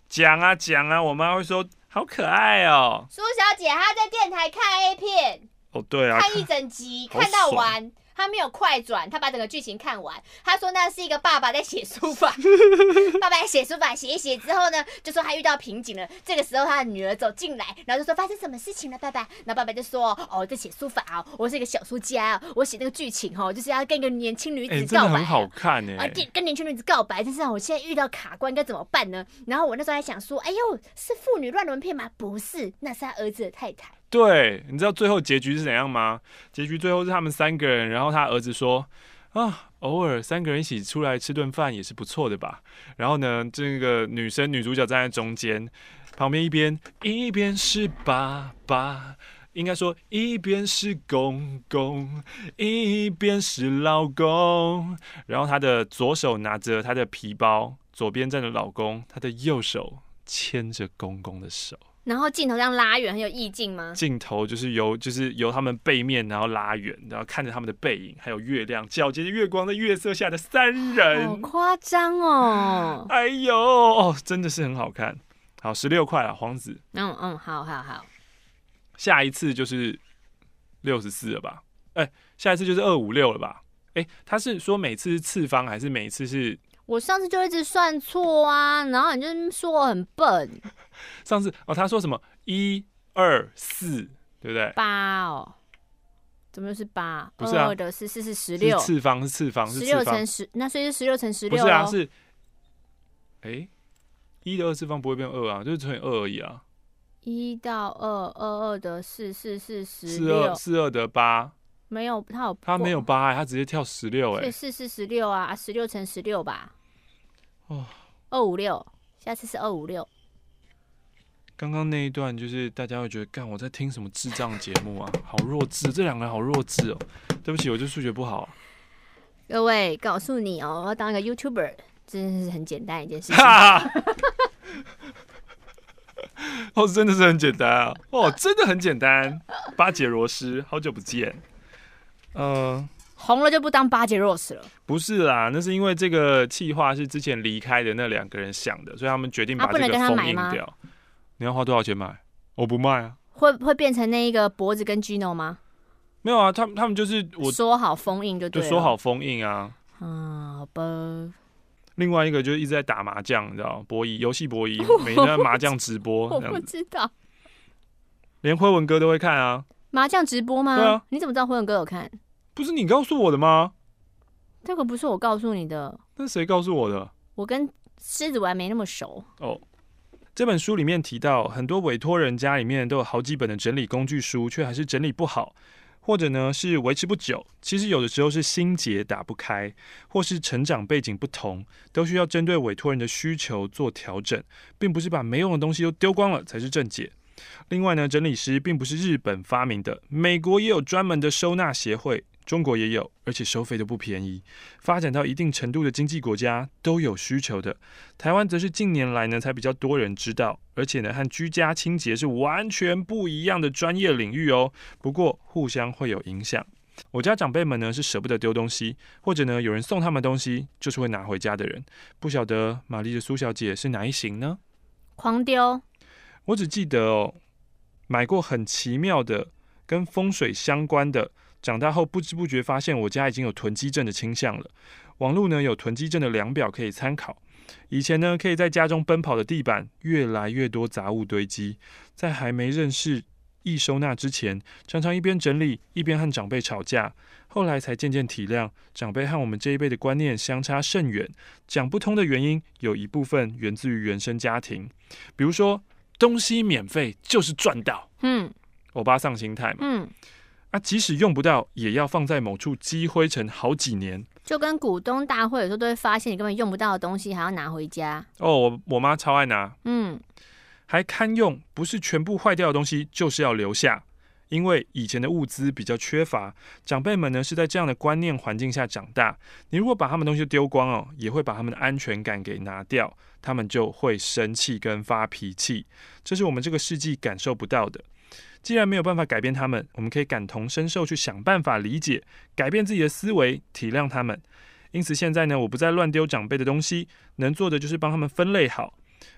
讲啊讲啊，我妈会说好可爱哦。苏小姐她在电台看 A 片。哦对啊。看一整集，看到完。他没有快转，他把整个剧情看完。他说那是一个爸爸在写书法，爸爸在写书法，写一写之后呢，就说他遇到瓶颈了。这个时候他的女儿走进来，然后就说发生什么事情了，爸爸？然后爸爸就说哦，在写书法哦，我是一个小说家哦，我写那个剧情哦，就是要跟一个年轻女子告白，欸、真的很好看哎，啊，跟年轻女子告白，但是我现在遇到卡关，该怎么办呢？然后我那时候还想说，哎呦，是父女乱伦片吗？不是，那是他儿子的太太。对，你知道最后结局是怎样吗？结局最后是他们三个人，然后他儿子说：“啊，偶尔三个人一起出来吃顿饭也是不错的吧？”然后呢，这个女生女主角站在中间，旁边一边一边是爸爸，应该说一边是公公，一边是老公。然后她的左手拿着她的皮包，左边站着老公，她的右手牵着公公的手。然后镜头这样拉远，很有意境吗？镜头就是由就是由他们背面，然后拉远，然后看着他们的背影，还有月亮，皎洁的月光在月色下的三人，好夸张哦！哎呦，哦，真的是很好看。好，十六块了，黄子。嗯嗯，好好好。下一次就是六十四了吧？哎，下一次就是二五六了吧？哎，他是说每次是次方，还是每次是？我上次就一直算错啊，然后你就说我很笨。上次哦，他说什么一二四，对不对？八哦，怎么又是八？不是啊，二的是四是十六，次方是次方是十六乘十，那所以是十六乘十六。不是啊，是哎，一的二次方不会变二啊，就是乘以二而已啊。一到二，二二的四四四十六，四二四二的八。没有，他有他没有八哎，他直接跳十六哎，四四十六啊，十六乘十六吧。哦，二五六，下次是二五六。刚刚那一段就是大家会觉得，干我在听什么智障节目啊？好弱智，这两个人好弱智哦。对不起，我就数学不好。各位，告诉你哦，我要当一个 YouTuber，真的是很简单一件事情。哦，真的是很简单啊！哦，真的很简单。巴杰罗斯，好久不见。嗯、呃。红了就不当巴杰罗斯了？不是啦，那是因为这个计划是之前离开的那两个人想的，所以他们决定把这个封印掉。你要花多少钱买？我不卖啊。会会变成那一个脖子跟 Gino 吗？没有啊，他们他们就是我说好封印就对，就说好封印啊。嗯，好吧。另外一个就是一直在打麻将，你知道博弈游戏博弈，每天在麻将直播，我不知道。连辉文哥都会看啊？麻将直播吗？对啊。你怎么知道辉文哥有看？不是你告诉我的吗？这个不是我告诉你的。那谁告诉我的？我跟狮子丸没那么熟哦。这本书里面提到，很多委托人家里面都有好几本的整理工具书，却还是整理不好，或者呢是维持不久。其实有的时候是心结打不开，或是成长背景不同，都需要针对委托人的需求做调整，并不是把没用的东西都丢光了才是正解。另外呢，整理师并不是日本发明的，美国也有专门的收纳协会。中国也有，而且收费都不便宜。发展到一定程度的经济国家都有需求的。台湾则是近年来呢才比较多人知道，而且呢和居家清洁是完全不一样的专业领域哦。不过互相会有影响。我家长辈们呢是舍不得丢东西，或者呢有人送他们东西，就是会拿回家的人。不晓得玛丽的苏小姐是哪一型呢？狂丢。我只记得哦，买过很奇妙的跟风水相关的，长大后不知不觉发现我家已经有囤积症的倾向了。网络呢有囤积症的量表可以参考。以前呢可以在家中奔跑的地板，越来越多杂物堆积，在还没认识。易收纳之前，常常一边整理一边和长辈吵架，后来才渐渐体谅长辈和我们这一辈的观念相差甚远，讲不通的原因有一部分源自于原生家庭，比如说东西免费就是赚到，嗯，欧巴桑心态嘛，嗯，啊，即使用不到，也要放在某处积灰尘好几年，就跟股东大会有时候都会发现你根本用不到的东西还要拿回家，哦，我我妈超爱拿，嗯。还堪用，不是全部坏掉的东西就是要留下，因为以前的物资比较缺乏，长辈们呢是在这样的观念环境下长大。你如果把他们东西丢光哦，也会把他们的安全感给拿掉，他们就会生气跟发脾气，这是我们这个世纪感受不到的。既然没有办法改变他们，我们可以感同身受，去想办法理解，改变自己的思维，体谅他们。因此现在呢，我不再乱丢长辈的东西，能做的就是帮他们分类好。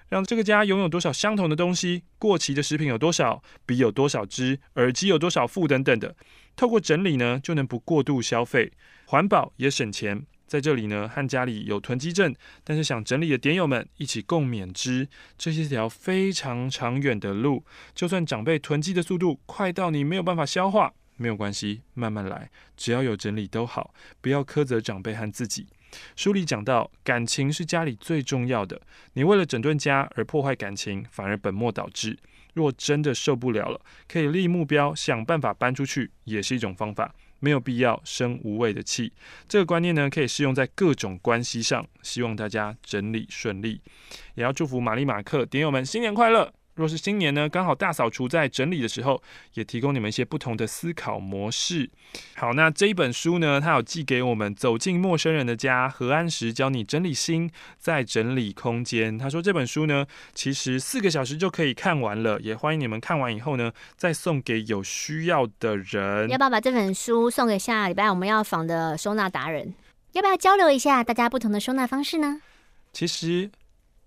让这个家拥有多少相同的东西？过期的食品有多少？笔有多少支？耳机有多少副？等等的。透过整理呢，就能不过度消费，环保也省钱。在这里呢，和家里有囤积症，但是想整理的点友们一起共勉之。这是条非常长远的路，就算长辈囤积的速度快到你没有办法消化，没有关系，慢慢来，只要有整理都好，不要苛责长辈和自己。书里讲到，感情是家里最重要的。你为了整顿家而破坏感情，反而本末倒置。若真的受不了了，可以立目标，想办法搬出去，也是一种方法。没有必要生无谓的气。这个观念呢，可以适用在各种关系上。希望大家整理顺利，也要祝福玛丽马克点友们新年快乐。若是新年呢，刚好大扫除在整理的时候，也提供你们一些不同的思考模式。好，那这一本书呢，它有寄给我们走进陌生人的家，何安石教你整理心，在整理空间。他说这本书呢，其实四个小时就可以看完了，也欢迎你们看完以后呢，再送给有需要的人。要不要把这本书送给下礼拜我们要访的收纳达人？要不要交流一下大家不同的收纳方式呢？其实。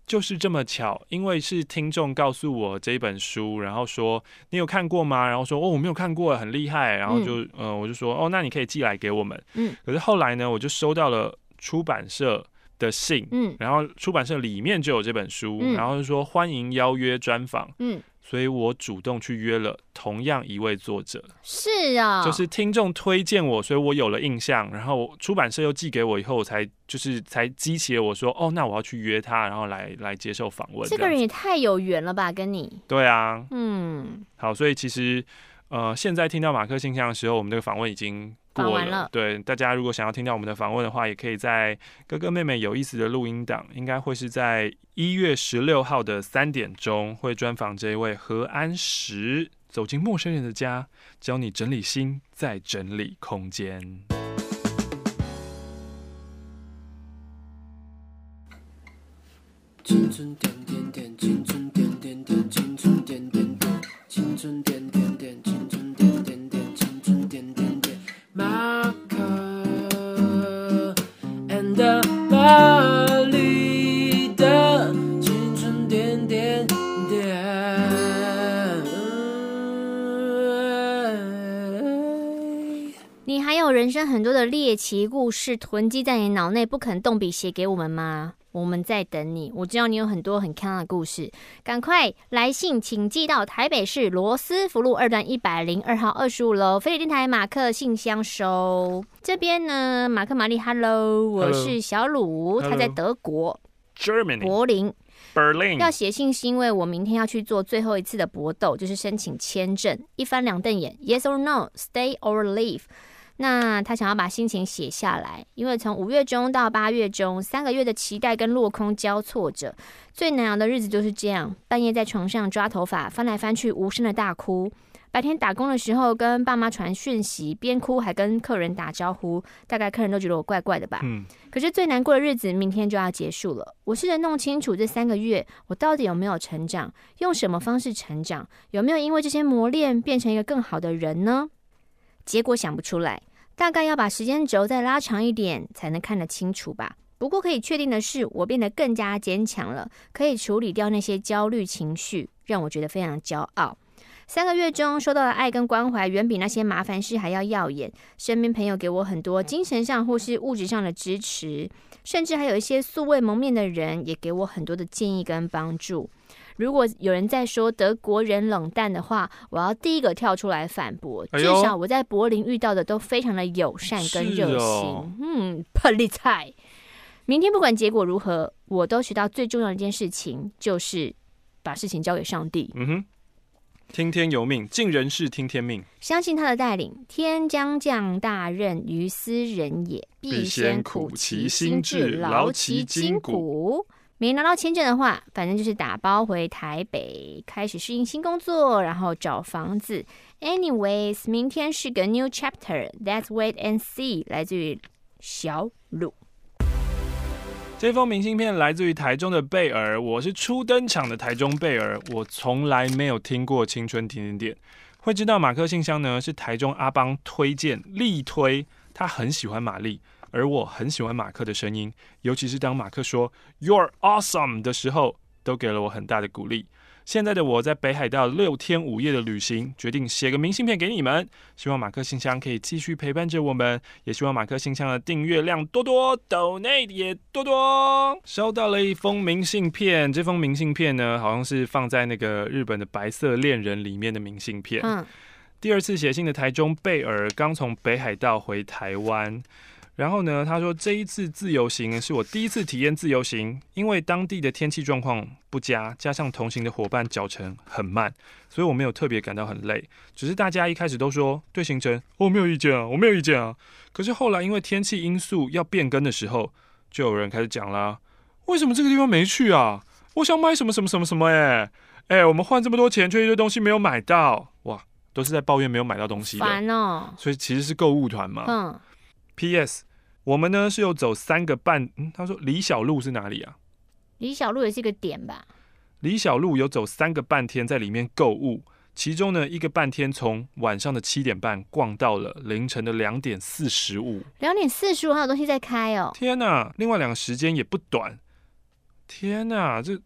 就是这么巧，因为是听众告诉我这一本书，然后说你有看过吗？然后说哦，我没有看过，很厉害。然后就嗯、呃，我就说哦，那你可以寄来给我们。嗯，可是后来呢，我就收到了出版社的信，嗯，然后出版社里面就有这本书，嗯、然后就说欢迎邀约专访，嗯。所以我主动去约了同样一位作者，是啊，就是听众推荐我，所以我有了印象，然后出版社又寄给我以后，我才就是才激起了我说，哦，那我要去约他，然后来来接受访问。这个人也太有缘了吧，跟你？对啊，嗯，好，所以其实呃，现在听到马克信箱的时候，我们这个访问已经。过完了，对，大家如果想要听到我们的访问的话，也可以在哥哥妹妹有意思的录音档，应该会是在一月十六号的三点钟，会专访这一位何安石，走进陌生人的家，教你整理心，再整理空间。青春点点点，青春点点点，青春点玛丽的青春点点点。你还有人生很多的猎奇故事囤积在你脑内，不肯动笔写给我们吗？我们在等你，我知道你有很多很看的故事，赶快来信，请寄到台北市罗斯福路二段一百零二号二十五楼飞碟电台马克信箱收。这边呢，马克玛丽，Hello，我是小鲁，他在德国，Germany，柏林，Berlin。要写信是因为我明天要去做最后一次的搏斗，就是申请签证，一翻两瞪眼，Yes or No，Stay or Leave。那他想要把心情写下来，因为从五月中到八月中三个月的期待跟落空交错着，最难熬的日子就是这样：半夜在床上抓头发，翻来翻去，无声的大哭；白天打工的时候跟爸妈传讯息，边哭还跟客人打招呼，大概客人都觉得我怪怪的吧。嗯。可是最难过的日子明天就要结束了，我试着弄清楚这三个月我到底有没有成长，用什么方式成长，有没有因为这些磨练变成一个更好的人呢？结果想不出来，大概要把时间轴再拉长一点，才能看得清楚吧。不过可以确定的是，我变得更加坚强了，可以处理掉那些焦虑情绪，让我觉得非常骄傲。三个月中收到的爱跟关怀，远比那些麻烦事还要耀眼。身边朋友给我很多精神上或是物质上的支持，甚至还有一些素未谋面的人也给我很多的建议跟帮助。如果有人在说德国人冷淡的话，我要第一个跳出来反驳。至少我在柏林遇到的都非常的友善跟热心。嗯，喷厉害。明天不管结果如何，我都学到最重要的一件事情，就是把事情交给上帝。嗯哼，听天由命，尽人事听天命，相信他的带领。天将降大任于斯人也，必先苦其心志，劳其筋骨。没拿到签证的话，反正就是打包回台北，开始适应新工作，然后找房子。Anyways，明天是个 new chapter，Let's wait and see。来自于小鲁。这封明信片来自于台中的贝尔，我是初登场的台中贝尔，我从来没有听过青春甜点店，会知道马克信箱呢是台中阿邦推荐力推，他很喜欢玛丽。而我很喜欢马克的声音，尤其是当马克说 “You're awesome” 的时候，都给了我很大的鼓励。现在的我在北海道六天五夜的旅行，决定写个明信片给你们。希望马克信箱可以继续陪伴着我们，也希望马克信箱的订阅量多多，Donate 也多多。收到了一封明信片，这封明信片呢，好像是放在那个日本的白色恋人里面的明信片。嗯，第二次写信的台中贝尔刚从北海道回台湾。然后呢，他说这一次自由行是我第一次体验自由行，因为当地的天气状况不佳，加上同行的伙伴脚程很慢，所以我没有特别感到很累。只是大家一开始都说对行程我没有意见啊，我没有意见啊。可是后来因为天气因素要变更的时候，就有人开始讲啦：为什么这个地方没去啊？我想买什么什么什么什么哎哎，我们换这么多钱，却一堆东西没有买到，哇，都是在抱怨没有买到东西的，烦哦。所以其实是购物团嘛。嗯。P.S. 我们呢是有走三个半，嗯，他说李小璐是哪里啊？李小璐也是一个点吧？李小璐有走三个半天在里面购物，其中呢一个半天从晚上的七点半逛到了凌晨的两点四十五。两点四十五还有东西在开哦！天哪，另外两个时间也不短。天哪，这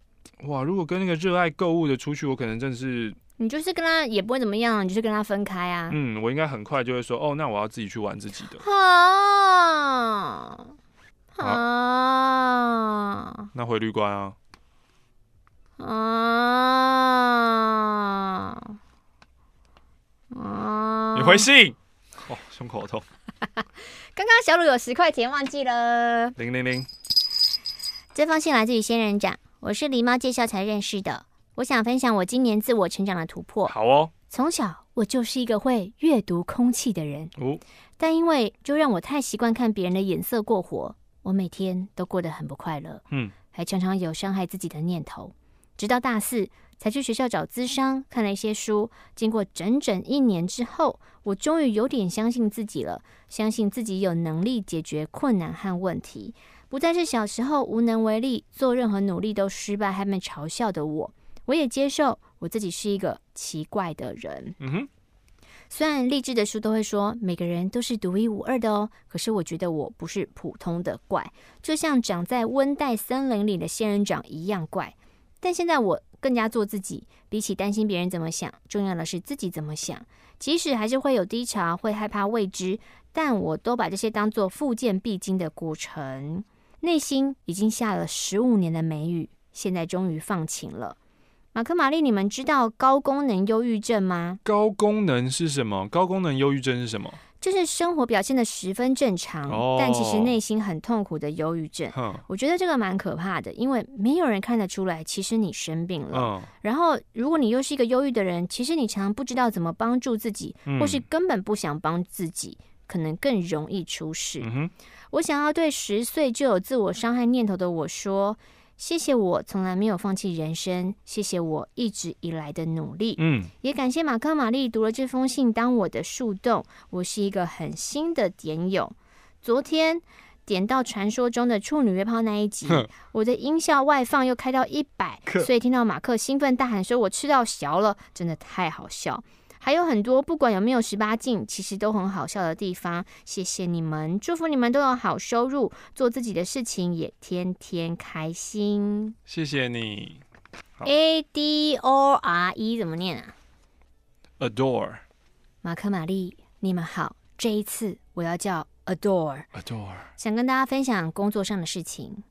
哇！如果跟那个热爱购物的出去，我可能真的是。你就是跟他也不会怎么样，你就是跟他分开啊。嗯，我应该很快就会说，哦，那我要自己去玩自己的。好，好，那回旅馆啊。啊啊！你回信。哦，胸口好痛。刚刚小鲁有十块钱忘记了。零零零。这封信来自于仙人掌，我是狸猫介绍才认识的。我想分享我今年自我成长的突破。好哦，从小我就是一个会阅读空气的人。哦，但因为就让我太习惯看别人的眼色过活，我每天都过得很不快乐。嗯，还常常有伤害自己的念头。直到大四才去学校找资商，看了一些书。经过整整一年之后，我终于有点相信自己了，相信自己有能力解决困难和问题，不再是小时候无能为力，做任何努力都失败，还被嘲笑的我。我也接受我自己是一个奇怪的人。嗯哼，虽然励志的书都会说每个人都是独一无二的哦，可是我觉得我不是普通的怪，就像长在温带森林里的仙人掌一样怪。但现在我更加做自己，比起担心别人怎么想，重要的是自己怎么想。即使还是会有低潮，会害怕未知，但我都把这些当做复健必经的过程。内心已经下了十五年的梅雨，现在终于放晴了。马克、玛丽，你们知道高功能忧郁症吗？高功能是什么？高功能忧郁症是什么？就是生活表现得十分正常，哦、但其实内心很痛苦的忧郁症。哼我觉得这个蛮可怕的，因为没有人看得出来，其实你生病了。嗯、然后，如果你又是一个忧郁的人，其实你常常不知道怎么帮助自己，嗯、或是根本不想帮自己，可能更容易出事。嗯、我想要对十岁就有自我伤害念头的我说。谢谢我从来没有放弃人生，谢谢我一直以来的努力，嗯，也感谢马克玛丽读了这封信当我的树洞。我是一个很新的点友，昨天点到传说中的处女约炮那一集，我的音效外放又开到一百，所以听到马克兴奋大喊说“我吃到小了”，真的太好笑。还有很多不管有没有十八禁，其实都很好笑的地方。谢谢你们，祝福你们都有好收入，做自己的事情也天天开心。谢谢你。A D O R E 怎么念啊？Adore。马克玛丽，你们好。这一次我要叫 Adore。Adore。想跟大家分享工作上的事情，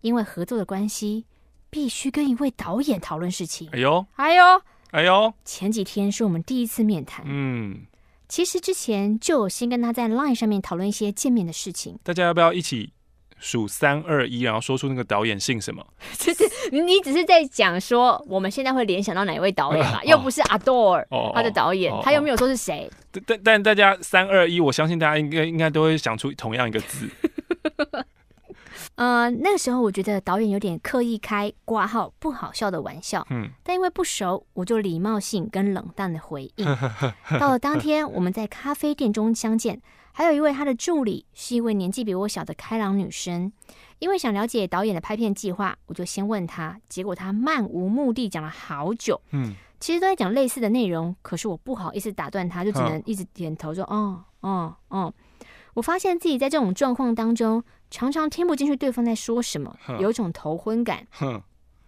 因为合作的关系，必须跟一位导演讨论事情。哎呦，哎呦。哎呦，前几天是我们第一次面谈。嗯，其实之前就有先跟他在 Line 上面讨论一些见面的事情。大家要不要一起数三二一，然后说出那个导演姓什么？就是你只是在讲说我们现在会联想到哪位导演吧？呃、又不是 Adore、哦、他的导演，哦、他又没有说是谁。但但但大家三二一，我相信大家应该应该都会想出同样一个字。呃，那个时候我觉得导演有点刻意开挂号不好笑的玩笑，嗯，但因为不熟，我就礼貌性跟冷淡的回应。到了当天，我们在咖啡店中相见，还有一位他的助理是一位年纪比我小的开朗女生。因为想了解导演的拍片计划，我就先问他，结果他漫无目的讲了好久，嗯，其实都在讲类似的内容，可是我不好意思打断他，就只能一直点头说，哦，哦，哦。我发现自己在这种状况当中，常常听不进去对方在说什么，有一种头昏感。哼，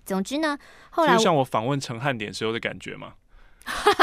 总之呢，后来就像我访问陈汉典时候的感觉嘛。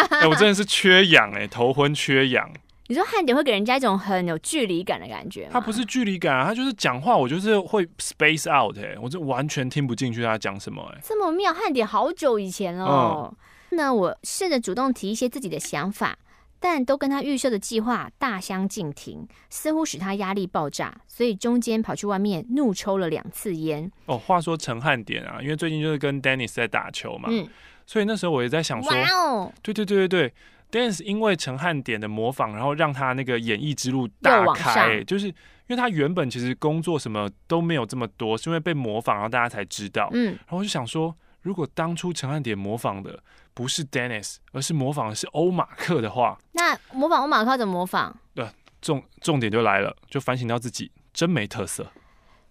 哎、欸，我真的是缺氧哎、欸，头昏缺氧。你说汉典会给人家一种很有距离感的感觉？他不是距离感啊，他就是讲话，我就是会 space out 哎、欸，我就完全听不进去他讲什么哎、欸。这么妙，汉典好久以前哦。嗯、那我试着主动提一些自己的想法。但都跟他预设的计划大相径庭，似乎使他压力爆炸，所以中间跑去外面怒抽了两次烟。哦，话说陈汉典啊，因为最近就是跟 Dennis 在打球嘛，嗯，所以那时候我也在想说，对对对对对，Dennis 因为陈汉典的模仿，然后让他那个演艺之路大开，就是因为他原本其实工作什么都没有这么多，是因为被模仿，然后大家才知道，嗯，然后我就想说，如果当初陈汉典模仿的。不是 Dennis，而是模仿的是欧马克的话，那模仿欧马克怎么模仿？对，重重点就来了，就反省到自己真没特色。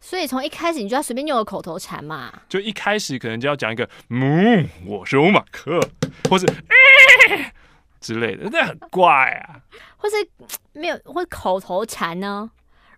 所以从一开始你就要随便用个口头禅嘛，就一开始可能就要讲一个“嗯，我是欧马克”或是“欸”之类的，那很怪啊。或是没有，或口头禅呢？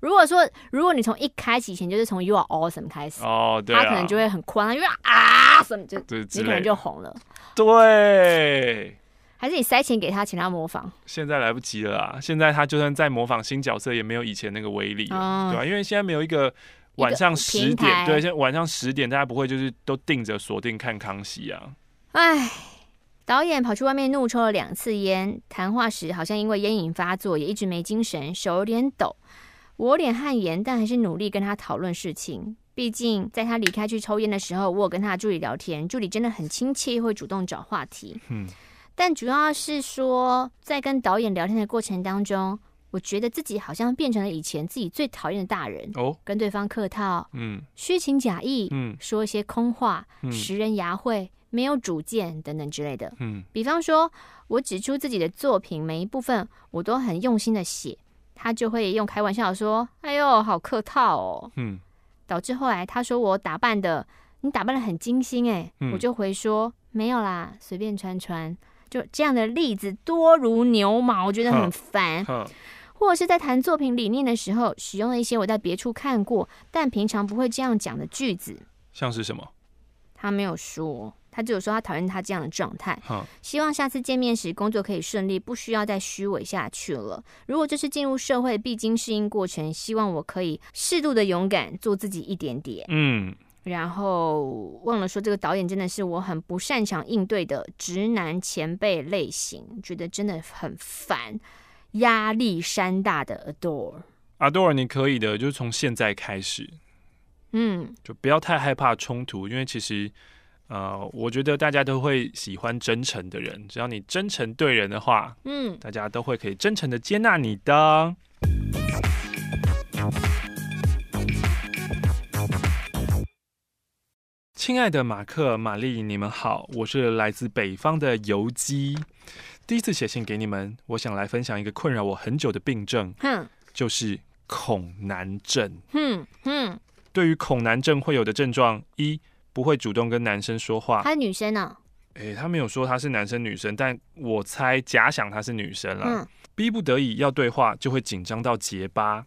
如果说，如果你从一开始以前就是从 You are awesome 开始，哦，对、啊，他可能就会很宽，因为啊什么就，你可能就红了。对，还是你塞钱给他，请他模仿？现在来不及了啊！现在他就算再模仿新角色，也没有以前那个威力了，哦、对吧、啊？因为现在没有一个晚上十点，对，现在晚上十点，大家不会就是都定着锁定看康熙啊。哎，导演跑去外面怒抽了两次烟，谈话时好像因为烟瘾发作，也一直没精神，手有点抖。我脸汗颜，但还是努力跟他讨论事情。毕竟在他离开去抽烟的时候，我有跟他的助理聊天，助理真的很亲切，会主动找话题。嗯，但主要是说，在跟导演聊天的过程当中，我觉得自己好像变成了以前自己最讨厌的大人哦，跟对方客套，嗯，虚情假意，嗯，说一些空话，嗯，拾人牙慧，没有主见等等之类的。嗯，比方说我指出自己的作品每一部分，我都很用心的写。他就会用开玩笑说：“哎呦，好客套哦。”嗯，导致后来他说我打扮的，你打扮的很精心哎，嗯、我就回说没有啦，随便穿穿。就这样的例子多如牛毛，我觉得很烦。或者是在谈作品理念的时候，使用了一些我在别处看过但平常不会这样讲的句子，像是什么？他没有说。他只有说他讨厌他这样的状态，希望下次见面时工作可以顺利，不需要再虚伪下去了。如果这是进入社会必经适应过程，希望我可以适度的勇敢，做自己一点点。嗯，然后忘了说，这个导演真的是我很不擅长应对的直男前辈类型，觉得真的很烦，压力山大的 Adore，Adore 你可以的，就是从现在开始，嗯，就不要太害怕冲突，因为其实。呃，我觉得大家都会喜欢真诚的人，只要你真诚对人的话，嗯，大家都会可以真诚的接纳你的。亲爱的马克、玛丽，你们好，我是来自北方的游击，第一次写信给你们，我想来分享一个困扰我很久的病症，嗯，就是恐男症，嗯嗯，对于恐男症会有的症状一。不会主动跟男生说话，她是女生呢、哦。诶，他没有说他是男生女生，但我猜假想他是女生了。嗯，逼不得已要对话，就会紧张到结巴。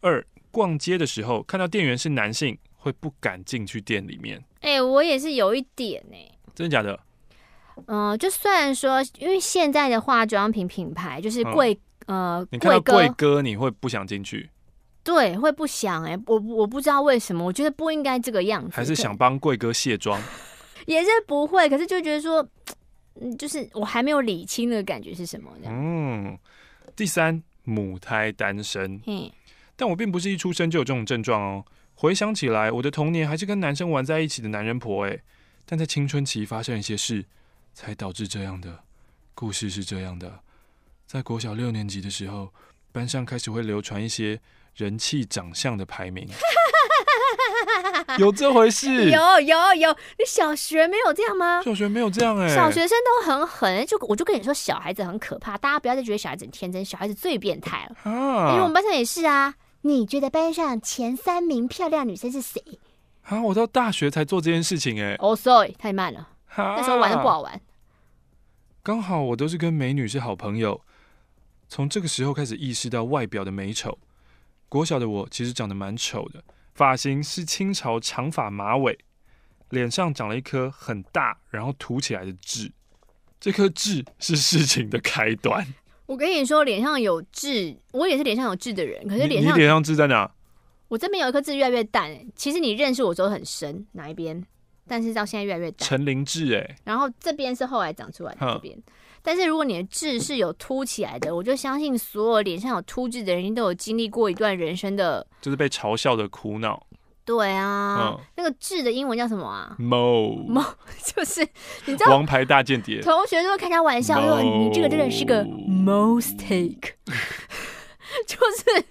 二，逛街的时候看到店员是男性，会不敢进去店里面。哎，我也是有一点呢。真的假的？嗯，就虽然说，因为现在的化妆品品牌就是贵，嗯、呃，你看到贵哥，哥你会不想进去？对，会不想哎，我我不知道为什么，我觉得不应该这个样子。还是想帮贵哥卸妆？也是不会，可是就觉得说，嗯，就是我还没有理清的感觉是什么？嗯，第三，母胎单身。嗯，但我并不是一出生就有这种症状哦。回想起来，我的童年还是跟男生玩在一起的男人婆哎，但在青春期发生一些事，才导致这样的。故事是这样的，在国小六年级的时候，班上开始会流传一些人气长相的排名。有这回事？有有有，你小学没有这样吗？小学没有这样哎、欸，小学生都很狠，就我就跟你说，小孩子很可怕，大家不要再觉得小孩子很天真，小孩子最变态了。啊，因为我们班上也是啊。你觉得班上前三名漂亮女生是谁？啊，我到大学才做这件事情哎、欸。哦、oh,，sorry，太慢了，那时候玩的不好玩。刚好我都是跟美女是好朋友，从这个时候开始意识到外表的美丑。国小的我其实长得蛮丑的。发型是清朝长发马尾，脸上长了一颗很大然后凸起来的痣，这颗痣是事情的开端。我跟你说，脸上有痣，我也是脸上有痣的人。可是脸上，你脸上痣在哪？我这边有一颗痣，越来越淡。其实你认识我时候很深，哪一边？但是到现在越来越淡。陈林痣哎，然后这边是后来长出来的这边。但是如果你的痣是有凸起来的，我就相信所有脸上有凸痣的人，都有经历过一段人生的，就是被嘲笑的苦恼。对啊，嗯、那个痣的英文叫什么啊 Mole 就是你知道，王牌大间谍。同学都会开他玩笑说：“你这个真的是个 mistake。”就是。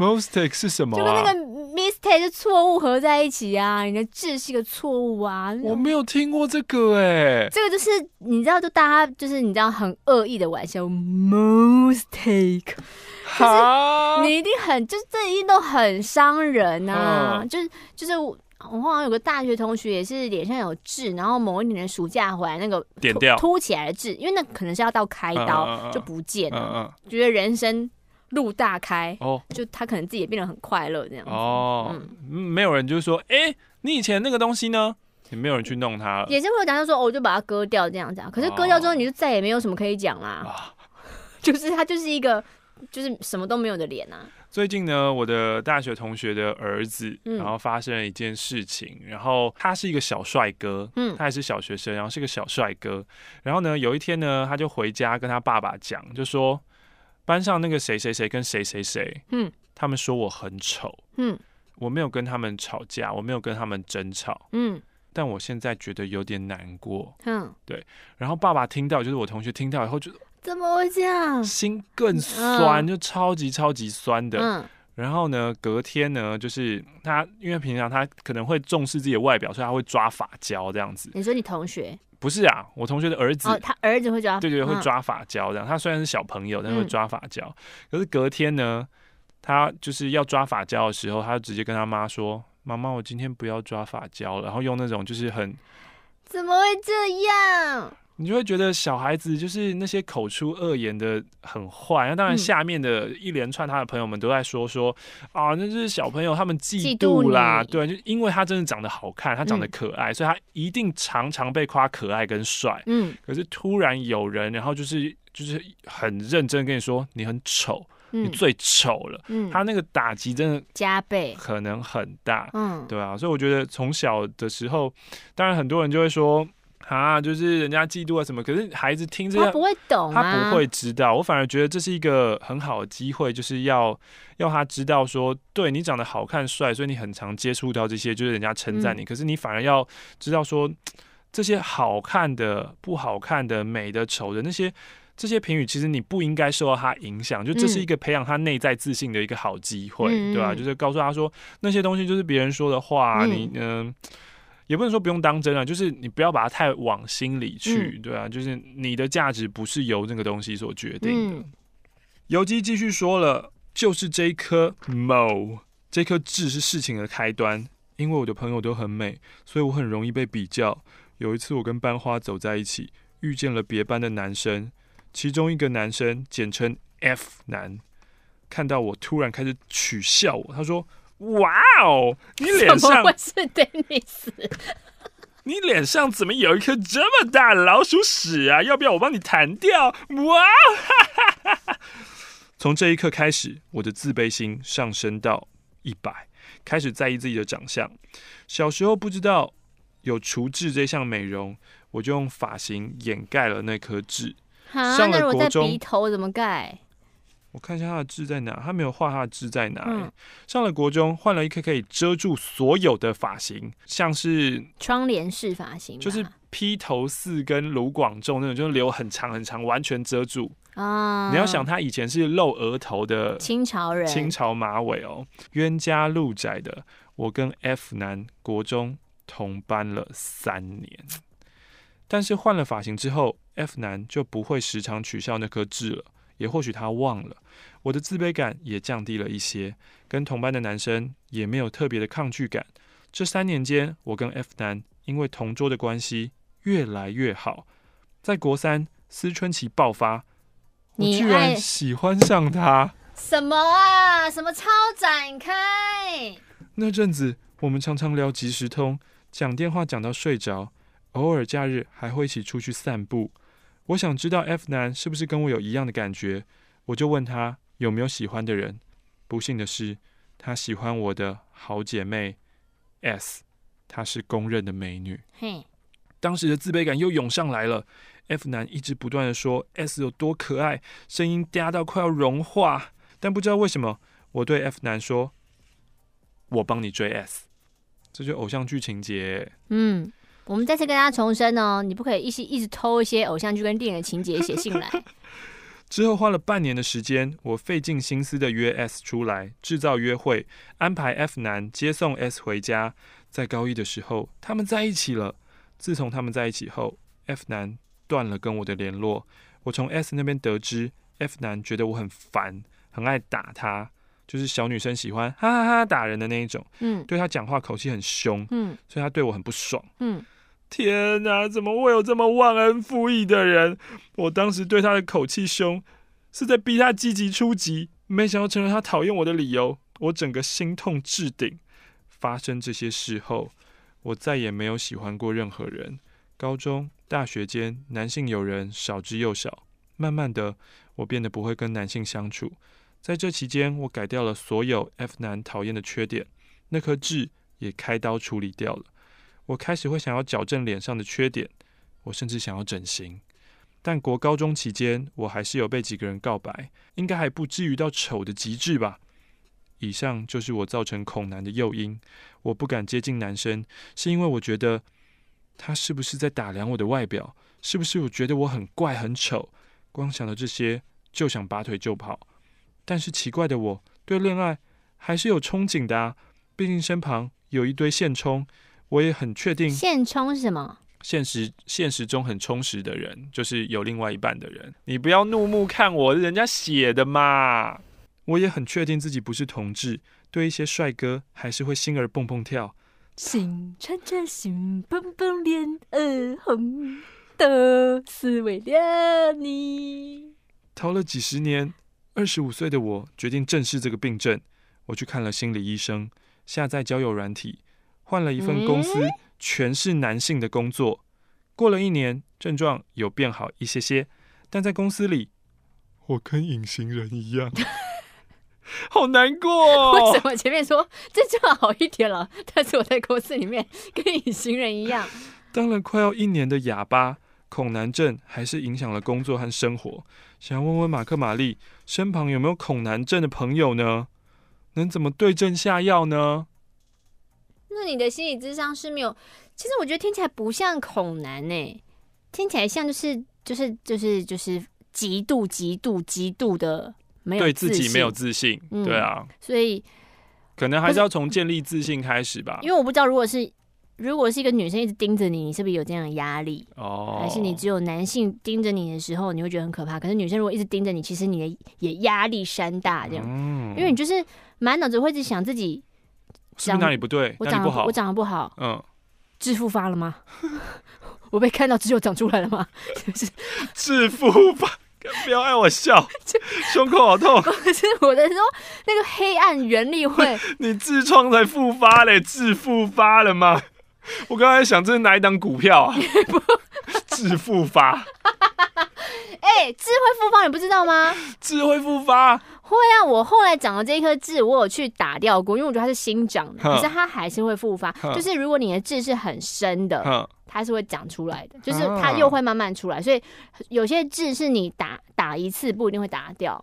Mistake 是什么、啊？就跟那个 mistake 是错误合在一起啊！你的字是个错误啊！我没有听过这个哎、欸。这个就是你知道，就大家就是你知道很恶意的玩笑。Mistake，就是你一定很，就是这一定都很伤人啊！嗯、就是就是我好像有个大学同学也是脸上有痣，然后某一年的暑假回来那个点掉凸起来的痣，因为那可能是要到开刀、就不见了，嗯嗯、觉得人生。路大开哦，就他可能自己也变得很快乐这样子哦。嗯，没有人就是说，哎、欸，你以前那个东西呢？也没有人去弄它，也是会有讲，就说，哦，我就把它割掉这样子。可是割掉之后，你就再也没有什么可以讲啦。哦、就是他就是一个，就是什么都没有的脸啊。最近呢，我的大学同学的儿子，然后发生了一件事情，嗯、然后他是一个小帅哥，嗯，他还是小学生，然后是个小帅哥。然后呢，有一天呢，他就回家跟他爸爸讲，就说。班上那个谁谁谁跟谁谁谁，嗯，他们说我很丑，嗯，我没有跟他们吵架，我没有跟他们争吵，嗯，但我现在觉得有点难过，嗯，对。然后爸爸听到，就是我同学听到以后，就怎么会这样？心更酸，就超级超级酸的。嗯，然后呢，隔天呢，就是他，因为平常他可能会重视自己的外表，所以他会抓发胶这样子。你说你同学？不是啊，我同学的儿子，哦、他儿子会抓，对对，会抓发胶这样。他虽然是小朋友，但是会抓发胶。嗯、可是隔天呢，他就是要抓发胶的时候，他就直接跟他妈说：“妈妈，我今天不要抓发胶了。”然后用那种就是很，怎么会这样？你就会觉得小孩子就是那些口出恶言的很坏，那当然下面的一连串他的朋友们都在说说、嗯、啊，那就是小朋友他们嫉妒啦，妒对，就因为他真的长得好看，他长得可爱，嗯、所以他一定常常被夸可爱跟帅。嗯，可是突然有人，然后就是就是很认真跟你说你很丑，嗯、你最丑了。嗯，他那个打击真的加倍，可能很大。嗯，对啊，所以我觉得从小的时候，当然很多人就会说。啊，就是人家嫉妒啊什么，可是孩子听这个，他不会懂，他不会知道。我反而觉得这是一个很好的机会，就是要要他知道说，对你长得好看帅，所以你很常接触到这些，就是人家称赞你。嗯、可是你反而要知道说，这些好看的、不好看的、美的、丑的那些这些评语，其实你不应该受到他影响。就这是一个培养他内在自信的一个好机会，嗯、对吧、啊？就是告诉他说，那些东西就是别人说的话，嗯、你嗯。呃也不能说不用当真啊，就是你不要把它太往心里去，嗯、对啊，就是你的价值不是由那个东西所决定的。游击继续说了，就是这一颗 Mole，这颗痣是事情的开端。因为我的朋友都很美，所以我很容易被比较。有一次我跟班花走在一起，遇见了别班的男生，其中一个男生简称 F 男，看到我突然开始取笑我，他说：“哇哦，你脸上怎么会是 Dennis？你脸上怎么有一颗这么大的老鼠屎啊？要不要我帮你弹掉？哇！”哈哈哈。从这一刻开始，我的自卑心上升到一百，开始在意自己的长相。小时候不知道有除痣这项美容，我就用发型掩盖了那颗痣。哈上了国中，鼻头怎么盖？我看一下他的痣在哪，他没有画他的痣在哪。嗯、上了国中，换了一颗可以遮住所有的发型，像是窗帘式发型，就是披头四跟卢广仲那种，就是留很长很长，完全遮住。啊！你要想，他以前是露额头的清朝人，清朝马尾哦，冤家路窄的。我跟 F 男国中同班了三年，但是换了发型之后，F 男就不会时常取笑那颗痣了，也或许他忘了。我的自卑感也降低了一些，跟同班的男生也没有特别的抗拒感。这三年间，我跟 F 男因为同桌的关系越来越好，在国三思春期爆发。我居然喜欢上他？什么啊？什么超展开？那阵子我们常常聊即时通，讲电话讲到睡着，偶尔假日还会一起出去散步。我想知道 F 男是不是跟我有一样的感觉，我就问他有没有喜欢的人。不幸的是，他喜欢我的好姐妹 S，她是公认的美女。嘿，当时的自卑感又涌上来了。F 男一直不断的说 S 有多可爱，声音嗲到快要融化。但不知道为什么，我对 F 男说：“我帮你追 S。”这就偶像剧情节。嗯，我们再次跟大家重申哦，你不可以一些一直偷一些偶像剧跟电影的情节写信来。之后花了半年的时间，我费尽心思的约 S 出来，制造约会，安排 F 男接送 S 回家。在高一的时候，他们在一起了。自从他们在一起后，F 男。断了跟我的联络，我从 S 那边得知，F 男觉得我很烦，很爱打他，就是小女生喜欢哈哈哈打人的那一种，嗯，对他讲话口气很凶，嗯，所以他对我很不爽，嗯，天哪，怎么会有这么忘恩负义的人？我当时对他的口气凶，是在逼他积极出击，没想到成了他讨厌我的理由，我整个心痛置顶。发生这些事后，我再也没有喜欢过任何人。高中、大学间，男性友人少之又少。慢慢的，我变得不会跟男性相处。在这期间，我改掉了所有 F 男讨厌的缺点，那颗痣也开刀处理掉了。我开始会想要矫正脸上的缺点，我甚至想要整形。但国高中期间，我还是有被几个人告白，应该还不至于到丑的极致吧。以上就是我造成恐男的诱因。我不敢接近男生，是因为我觉得。他是不是在打量我的外表？是不是我觉得我很怪很丑？光想到这些就想拔腿就跑。但是奇怪的我对恋爱还是有憧憬的啊！毕竟身旁有一堆现充，我也很确定。现充是什么？现实现实中很充实的人，就是有另外一半的人。你不要怒目看我，人家写的嘛。我也很确定自己不是同志，对一些帅哥还是会心儿蹦蹦跳。心串着心蹦蹦，脸儿红，都是为了你。逃了几十年，二十五岁的我决定正视这个病症。我去看了心理医生，下载交友软体，换了一份公司全是男性的工作。过了一年，症状有变好一些些，但在公司里，我跟隐形人一样。好难过哦！为什么前面说这就好一点了？但是我在公司里面跟隐形人一样。当了快要一年的哑巴，恐男症还是影响了工作和生活。想要问问马克玛丽，身旁有没有恐男症的朋友呢？能怎么对症下药呢？那你的心理智商是没有？其实我觉得听起来不像恐男呢，听起来像就是就是就是就是极度极度极度的没有。对自己没有自信，嗯、对啊，所以可能还是要从建立自信开始吧。因为我不知道，如果是如果是一个女生一直盯着你，你是不是有这样的压力？哦，还是你只有男性盯着你的时候，你会觉得很可怕？可是女生如果一直盯着你，其实你的也压力山大，这样，嗯、因为你就是满脑子会一直想自己是不是哪里不对，我长得不好，我长得不好，嗯，痣复发了吗？我被看到痣又长出来了吗？痣复发，不要爱我笑，胸口好痛。可是我在说，那个黑暗原力会，你痔疮才复发嘞，痣复发了吗？我刚才想这是哪一档股票啊？痣复发。哎、欸，痣会复发，你不知道吗？智慧复发，会啊！我后来长的这一颗痣，我有去打掉过，因为我觉得它是新长的，可是它还是会复发。就是如果你的痣是很深的，它是会长出来的，就是它又会慢慢出来。所以有些痣是你打打一次不一定会打掉。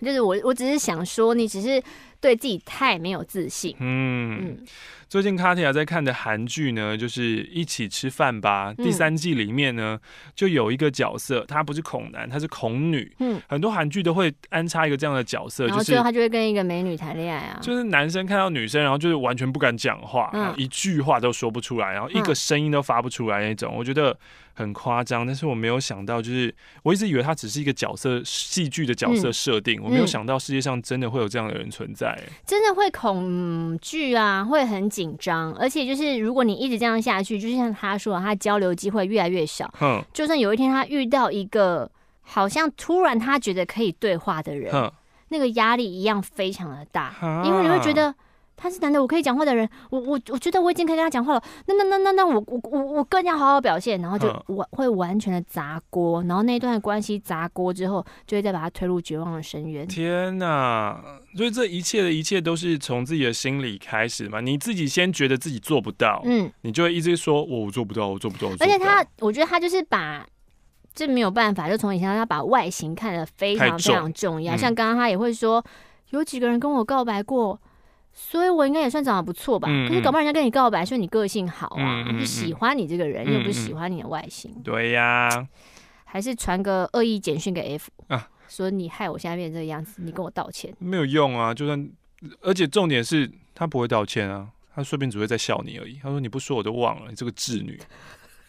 就是我我只是想说，你只是对自己太没有自信。嗯。嗯最近卡提亚在看的韩剧呢，就是《一起吃饭吧》第三季里面呢，就有一个角色，他不是恐男，他是恐女。嗯，很多韩剧都会安插一个这样的角色，然后最后他就会跟一个美女谈恋爱啊。就是男生看到女生，然后就是完全不敢讲话，然后一句话都说不出来，然后一个声音都发不出来那种。我觉得。很夸张，但是我没有想到，就是我一直以为他只是一个角色，戏剧的角色设定，嗯，我没有想到世界上真的会有这样的人存在，真的会恐惧啊，会很紧张，而且就是如果你一直这样下去，就像他说，他交流机会越来越少，嗯，就算有一天他遇到一个好像突然他觉得可以对话的人，嗯，那个压力一样非常的大，因为你会觉得。他是男的，我可以讲话的人，我我我觉得我已经可以跟他讲话了。那那那那那我我我我更要好好表现，然后就完会完全的砸锅，然后那段关系砸锅之后，就会再把他推入绝望的深渊。天哪！所以这一切的一切都是从自己的心里开始嘛？你自己先觉得自己做不到，嗯，你就会一直说我我做不到，我做不到。而且他，我觉得他就是把这没有办法，就从以前他把外形看得非常非常重要。像刚刚他也会说，有几个人跟我告白过。所以我应该也算长得不错吧，可是搞不好人家跟你告白说你个性好啊，嗯嗯嗯，喜欢你这个人，又不是喜欢你的外形。对呀，还是传个恶意简讯给 F 啊，说你害我现在变成这个样子，你跟我道歉。没有用啊，就算，而且重点是他不会道歉啊，他说不定只会在笑你而已。他说你不说我都忘了，你这个智女。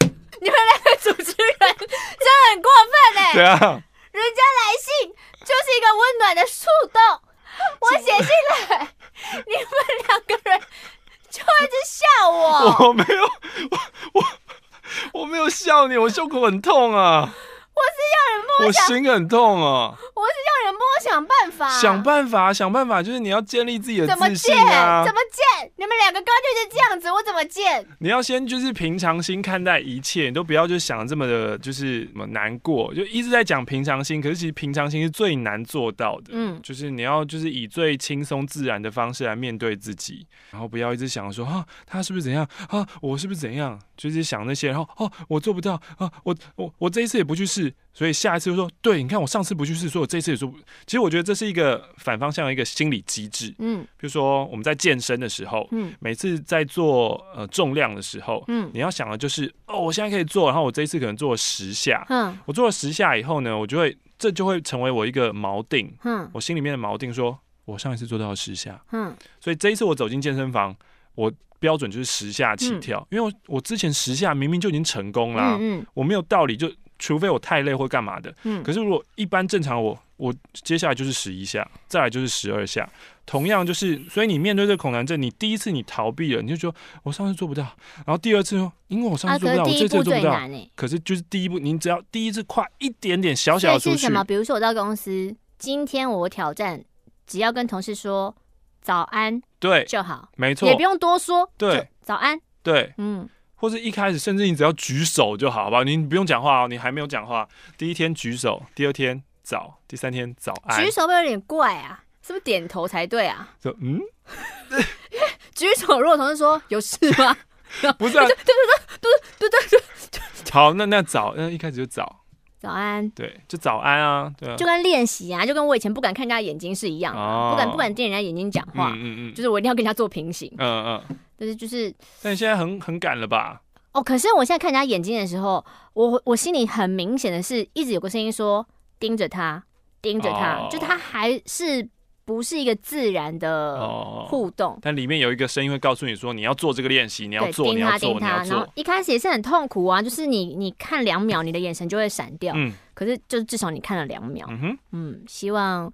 你们两个主持人真的很过分哎、欸。对啊，人家来信就是一个温暖的树洞。我写信来，你们两个人就一直笑我。我没有，我我我没有笑你，我胸口很痛啊。我是要人帮我心很痛啊。我是要人帮我想办法，想办法，想办法，就是你要建立自己的自信啊。怎么建？怎么建？你们两个刚刚就是这样子，我怎么建？你要先就是平常心看待一切，你都不要就想这么的，就是什么难过，就一直在讲平常心。可是其实平常心是最难做到的。嗯，就是你要就是以最轻松自然的方式来面对自己，然后不要一直想说啊，他是不是怎样啊，我是不是怎样，就是想那些，然后哦，我做不到啊，我我我这一次也不去试。所以下一次就说，对，你看我上次不去试，所以我这次也做不。其实我觉得这是一个反方向的一个心理机制。嗯，比如说我们在健身的时候，嗯，每次在做呃重量的时候，嗯，你要想的就是，哦，我现在可以做，然后我这一次可能做了十下，嗯，我做了十下以后呢，我就会这就会成为我一个锚定，嗯，我心里面的锚定，说我上一次做到了十下，嗯，所以这一次我走进健身房，我标准就是十下起跳，嗯，因为我我之前十下明明就已经成功了，啊，嗯，嗯，我没有道理就。除非我太累或干嘛的，嗯，可是如果一般正常我，我我接下来就是十一下，再来就是十二下，同样就是，所以你面对这个恐难症，你第一次你逃避了，你就说我上次做不到，然后第二次说，因为我上次做不到，啊、我这次做不到，可是就是第一步，你只要第一次跨一点点小小的出去，是什么？比如说我到公司，今天我挑战，只要跟同事说早安，对就好，没错，也不用多说，对，早安，对，嗯。或是一开始，甚至你只要举手就好，好吧？你不用讲话哦，你还没有讲话。第一天举手，第二天早，第三天早安。举手会有点怪啊，是不是点头才对啊？就嗯，举手。如果同事说有事吗？不是啊，对对对对对对对。好，那那早，那一开始就早。早安。对，就早安啊，对啊。就跟练习啊，就跟我以前不敢看人家眼睛是一样不敢不敢盯人家眼睛讲话。嗯嗯嗯，就是我一定要跟人家做平行。嗯嗯。但是就是，但你现在很很敢了吧？哦，可是我现在看人家眼睛的时候，我我心里很明显的是一直有个声音说盯着他，盯着他，哦、就他还是不是一个自然的互动。哦、但里面有一个声音会告诉你说，你要做这个练习，你要做，盯他，盯他。然后一开始也是很痛苦啊，就是你你看两秒，你的眼神就会闪掉。嗯，可是就至少你看了两秒。嗯哼，嗯，希望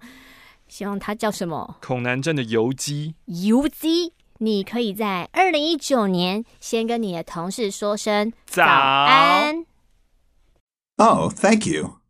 希望他叫什么？恐男症的游击。游击。你可以在二零一九年先跟你的同事说声早安。Oh, thank you.